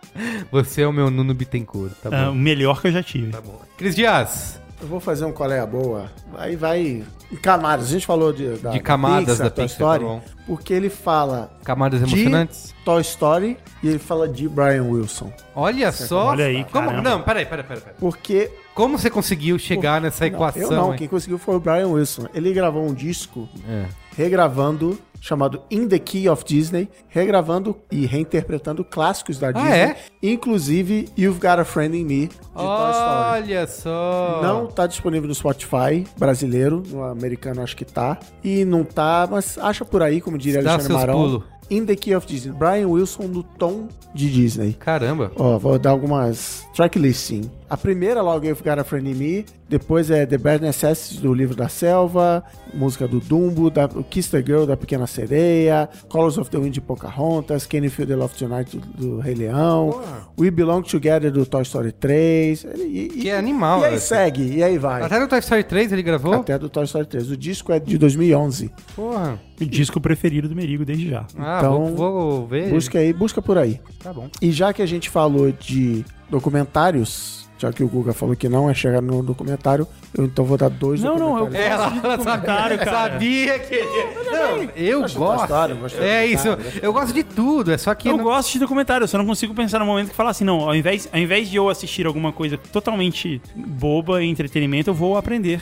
Você é o meu Nuno Bittencourt, tá Ah, bom? o melhor que eu já tive. Tá bom. Cris Dias, Eu vou fazer um colega boa. Aí vai em camadas. A gente falou de, da, De camadas da Toy Pixar, Story, tá porque ele fala Camadas de emocionantes. Toy Story e ele fala de Brian Wilson. Olha só. Olha aí, Como, caramba. não, peraí, peraí, peraí. peraí. Porque Como você conseguiu chegar nessa Não, equação? eu não, hein? quem conseguiu foi o Brian Wilson. Ele gravou um disco É. regravando, chamado In the Key of Disney, regravando e reinterpretando clássicos da Disney, é? inclusive You've Got a Friend in Me, de Toy Story. Olha só. Não tá disponível no Spotify brasileiro, no americano acho que tá. E não tá, mas acha por aí, como diria Dá Alexandre Marão. pulos. In the Key of Disney. Brian Wilson no tom de Disney. Caramba. Ó, vou dar algumas tracklisting. A primeira logo You've Got a Friend Me, depois é The Bare Necessities do Livro da Selva, música do Dumbo, da, Kiss the Girl da Pequena Sereia, Colors of the Wind de Pocahontas, Can You Feel the Love Tonight do, do Rei Leão, We Belong Together do Toy Story 3. E, e- Que é animal, E aí esse. segue, e aí vai. Até no Toy Story 3 ele gravou? Até do Toy Story 3. O disco é de 2011. Porra. O disco preferido do Merigo desde já. Ah, Então, vou, vou ver. Busca aí, busca por aí. Tá bom. E já que a gente falou de documentários, já que o Guga falou que não é chegar no documentário, eu então vou dar dois Não, não, eu documentários. Ela, gosto de ela documentário, sabia, cara. sabia que ele... Não, eu Gosto gosto. história, gosto de é isso. documentário, Eu gosto de tudo. É só que. Eu não- gosto de documentário, eu só não consigo pensar no momento que falar assim, não, ao invés, ao invés de eu assistir alguma coisa totalmente boba e entretenimento, eu vou aprender.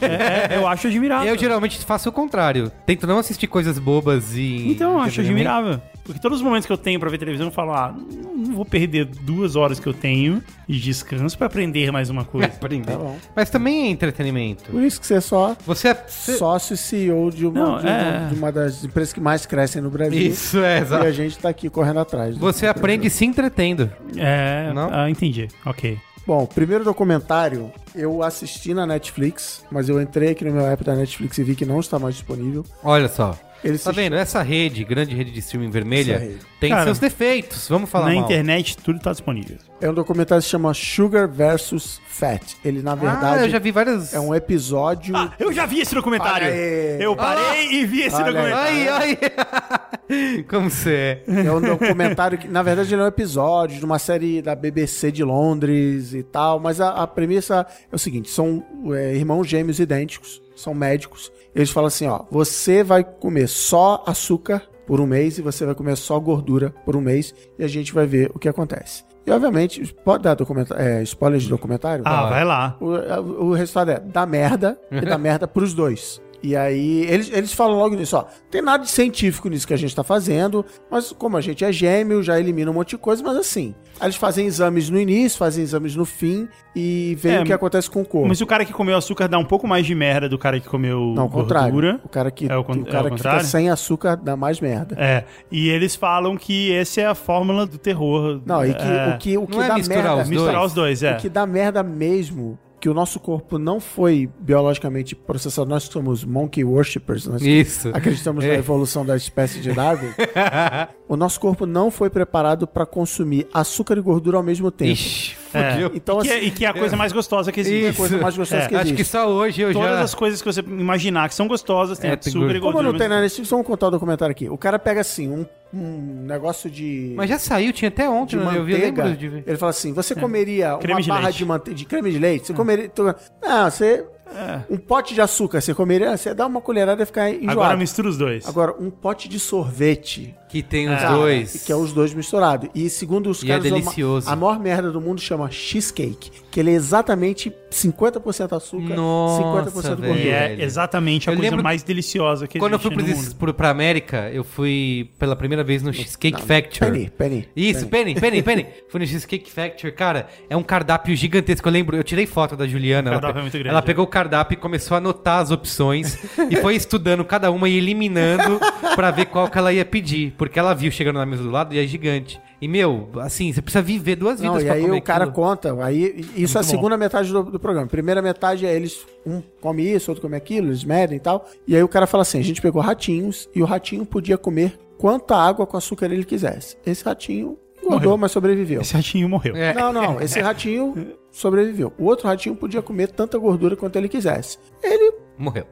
É, é, eu acho admirável. Eu geralmente faço o contrário. Tento não assistir coisas bobas e. Então, eu acho admirável. Porque todos os momentos que eu tenho pra ver televisão, eu falo, ah, não, não vou perder duas horas que eu tenho de descanso pra aprender mais uma É, coisa. *laughs* aprender. Tá. Mas também é entretenimento. Por isso que você é só Você é. você- sócio e CEO de uma, Não, de, é. de uma das empresas que mais crescem no Brasil. Isso, é, E a exato. gente tá aqui correndo atrás. Você aprende se entretendo. É, Não? ah, entendi. Ok. Bom, primeiro documentário eu assisti na Netflix, mas eu entrei aqui no meu app da Netflix e vi que não está mais disponível. Olha só. Ele Tá vendo? Essa rede, grande rede de streaming vermelha, tem Cara, seus defeitos. Vamos falar Na mal. internet, tudo tá disponível. É um documentário que se chama Sugar versus Fat. Ele, na Ah, verdade, eu já vi várias. é um episódio. Ah, eu já vi esse documentário. Eu parei e vi esse documentário. Ai, ai. *laughs* Como você é? É um documentário que, na verdade, ele é um episódio de uma série da BBC de Londres e tal. Mas a, a premissa é o seguinte: são é, irmãos gêmeos idênticos, são médicos. Eles falam assim: ó, você vai comer só açúcar por um mês e você vai comer só gordura por um mês e a gente vai ver o que acontece. E, obviamente, pode dar é, spoiler de documentário? Ah, vai lá. O, o resultado é dá merda e dá *laughs* merda pros dois. E aí, eles, eles falam logo nisso, ó. Tem nada de científico nisso que a gente tá fazendo, mas como a gente é gêmeo, já elimina um monte de coisa, mas assim. Aí eles fazem exames no início, fazem exames no fim e veem É, o que acontece com o corpo. Mas se o cara que comeu açúcar dá um pouco mais de merda do cara que comeu Não, ao contrário. gordura. O cara que, É o con- o é cara o que fica sem açúcar dá mais merda. É, e eles falam que essa é a fórmula do terror. Não, e que é, o que, o que Não é dá misturar merda. os misturar os dois, é. O que dá merda mesmo, que o nosso corpo não foi biologicamente processado. Nós somos monkey worshippers, nós Isso. acreditamos na É. evolução da espécie de Darwin. *laughs* o nosso corpo não foi preparado para consumir açúcar e gordura ao mesmo tempo. Ixi, É. Então, e, que, é- assim, e que é a coisa mais gostosa que existe. é a coisa mais gostosa É, que Acho existe. que só hoje eu Todas já. as coisas que você imaginar que são gostosas tem É, tem açúcar e gordura. Como não tem mas- na Netflix, vamos contar o documentário aqui. O cara pega assim, um, um negócio de. Mas já saiu, tinha até ontem, né? eu vi, lembro de ver. ele fala assim: você comeria Creme uma de barra leite. de manteiga de creme de leite? Você comeria. tu- Não, você. Um pote de açúcar, você comeria. Você dá uma colherada e ficar enjoado. Agora mistura os dois. Agora, um pote de sorvete. Que tem os Cara, dois. Que é os dois misturados. E segundo os E é caras, uma- delicioso. a maior merda do mundo chama cheesecake. Que ele é exatamente 50% açúcar, Nossa, 50% velho. gordura. E é exatamente a Eu coisa mais deliciosa que Quando eu existe fui pro, no mundo. pro, pra América, eu fui pela primeira vez no Cheesecake Factory. Penny, Penny. Isso, Penny, Penny, Penny. *laughs* Fui no Cheesecake Factory, cara, é um cardápio gigantesco. Eu lembro, eu tirei foto da Juliana. O Ela, cardápio pe- é muito grande, ela é. pegou o cardápio e começou a anotar as opções *laughs* e foi estudando cada uma e eliminando pra ver qual que ela ia pedir. Porque ela viu chegando na mesa do lado e é gigante. E, meu, assim, você precisa viver duas vidas Não, e pra aí comer o cara aquilo. conta, aí isso é a bom. segunda metade do, do programa. Primeira metade é eles, um come isso, outro come aquilo, eles medem e tal. E aí o cara fala assim: a gente pegou ratinhos e o ratinho podia comer quanta água com açúcar ele quisesse. Esse ratinho engordou, mas sobreviveu. Esse ratinho morreu. É. Não, não, esse *laughs* ratinho sobreviveu. O outro ratinho podia comer tanta gordura quanto ele quisesse. Ele Morreu.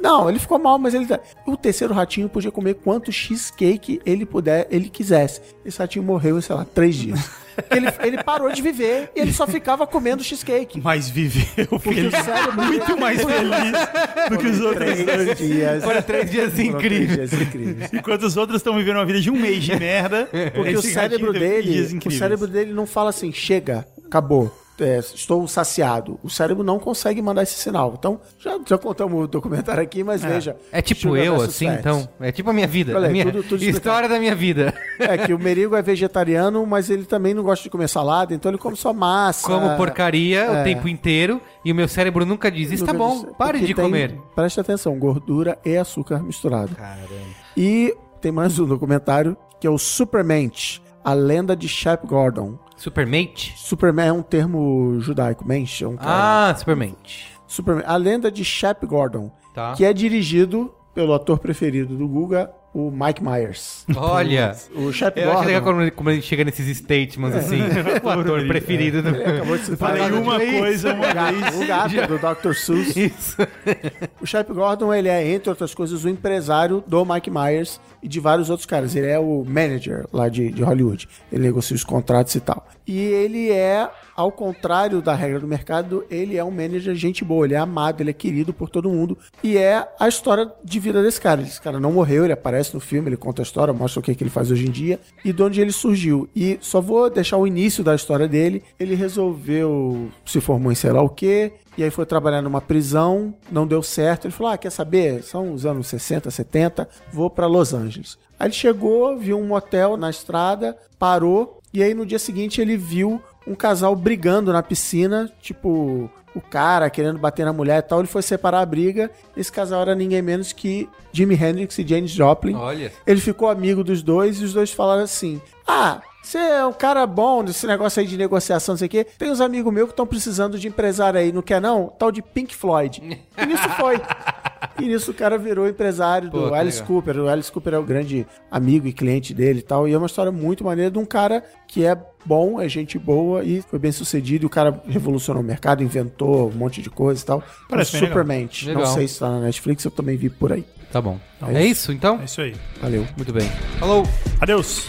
Não, ele ficou mal, mas ele. O terceiro ratinho podia comer quanto cheesecake ele puder, ele quisesse. Esse ratinho morreu em, sei lá, três dias. Ele, ele parou de viver e ele só ficava comendo cheesecake. Mas viveu Porque o feliz. cérebro Muito mais feliz do que os outros. Três dias. Foram três dias Foram incríveis. três dias incríveis. Enquanto os outros estão vivendo uma vida de um mês de merda. Porque o cérebro dele, o cérebro dele não fala assim, chega, acabou. É, estou saciado. O cérebro não consegue mandar esse sinal. Então, já, já contamos o documentário aqui, mas veja. É tipo eu, assim, então. É tipo a minha vida. Olha a minha tudo- tudo história da minha vida. É que o Merigo é vegetariano, mas ele também não gosta de comer salada, então ele come só massa. Como porcaria é. o tempo inteiro e o meu cérebro nunca diz: Isso tá bom, disse- pare de tem- comer. Preste atenção, gordura e açúcar misturado. Caramba. E tem mais um documentário que é o Supermensch, a lenda de Shep Gordon. Supermate? Superman é um termo judaico, mensch, é um cara. Ah, Supermate. Superman, a lenda de Shep Gordon, Tá. que é dirigido pelo ator preferido do Guga, o Mike Myers. Olha. O Shep Eu acho legal Gordon. como, ele chega nesses statements assim. *laughs* o ator preferido do. Ele acabou de se Falei falar uma coisa uma O gato, vez. o gato do Dr. Seuss. *laughs* Isso. O Shep Gordon, ele é, entre outras coisas, o empresário do Mike Myers e de vários outros caras. Ele é o manager lá de, de Hollywood. Ele negocia os contratos e tal. E ele é, ao contrário da regra do mercado, ele é um manager gente boa. Ele é amado, ele é querido por todo mundo. E é a história de vida desse cara. Esse cara não morreu, ele aparece no filme, ele conta a história, mostra o que, que ele faz hoje em dia e de onde ele surgiu. E só vou deixar o início da história dele. Ele resolveu, se formou em sei lá o quê, e aí foi trabalhar numa prisão, não deu certo. Ele falou: Ah, quer saber? São os anos 60, 70, vou pra Los Angeles. Aí ele chegou, viu um motel na estrada, parou, e aí no dia seguinte ele viu um casal brigando na piscina, tipo, o cara querendo bater na mulher e tal. Ele foi separar a briga. Esse casal era ninguém menos que Jimi Hendrix e Janis Joplin. Olha. Ele ficou amigo dos dois e os dois falaram assim: Ah, você é um cara bom nesse negócio aí de negociação, não sei o quê. Tem uns amigos meus que estão precisando de empresário aí, não quer não? Tal de Pink Floyd. E nisso foi. E nisso o cara virou empresário Pô, do Alice legal. Cooper. O Alice Cooper é o grande amigo e cliente dele e tal. E é uma história muito maneira de um cara que é bom, é gente boa e foi bem sucedido. E o cara revolucionou o mercado, inventou um monte de coisa e tal. Parece. Superman. Não sei se tá na Netflix, eu também vi por aí. Tá bom. É É isso então? É isso aí. Valeu. Muito bem. Falou! Adeus.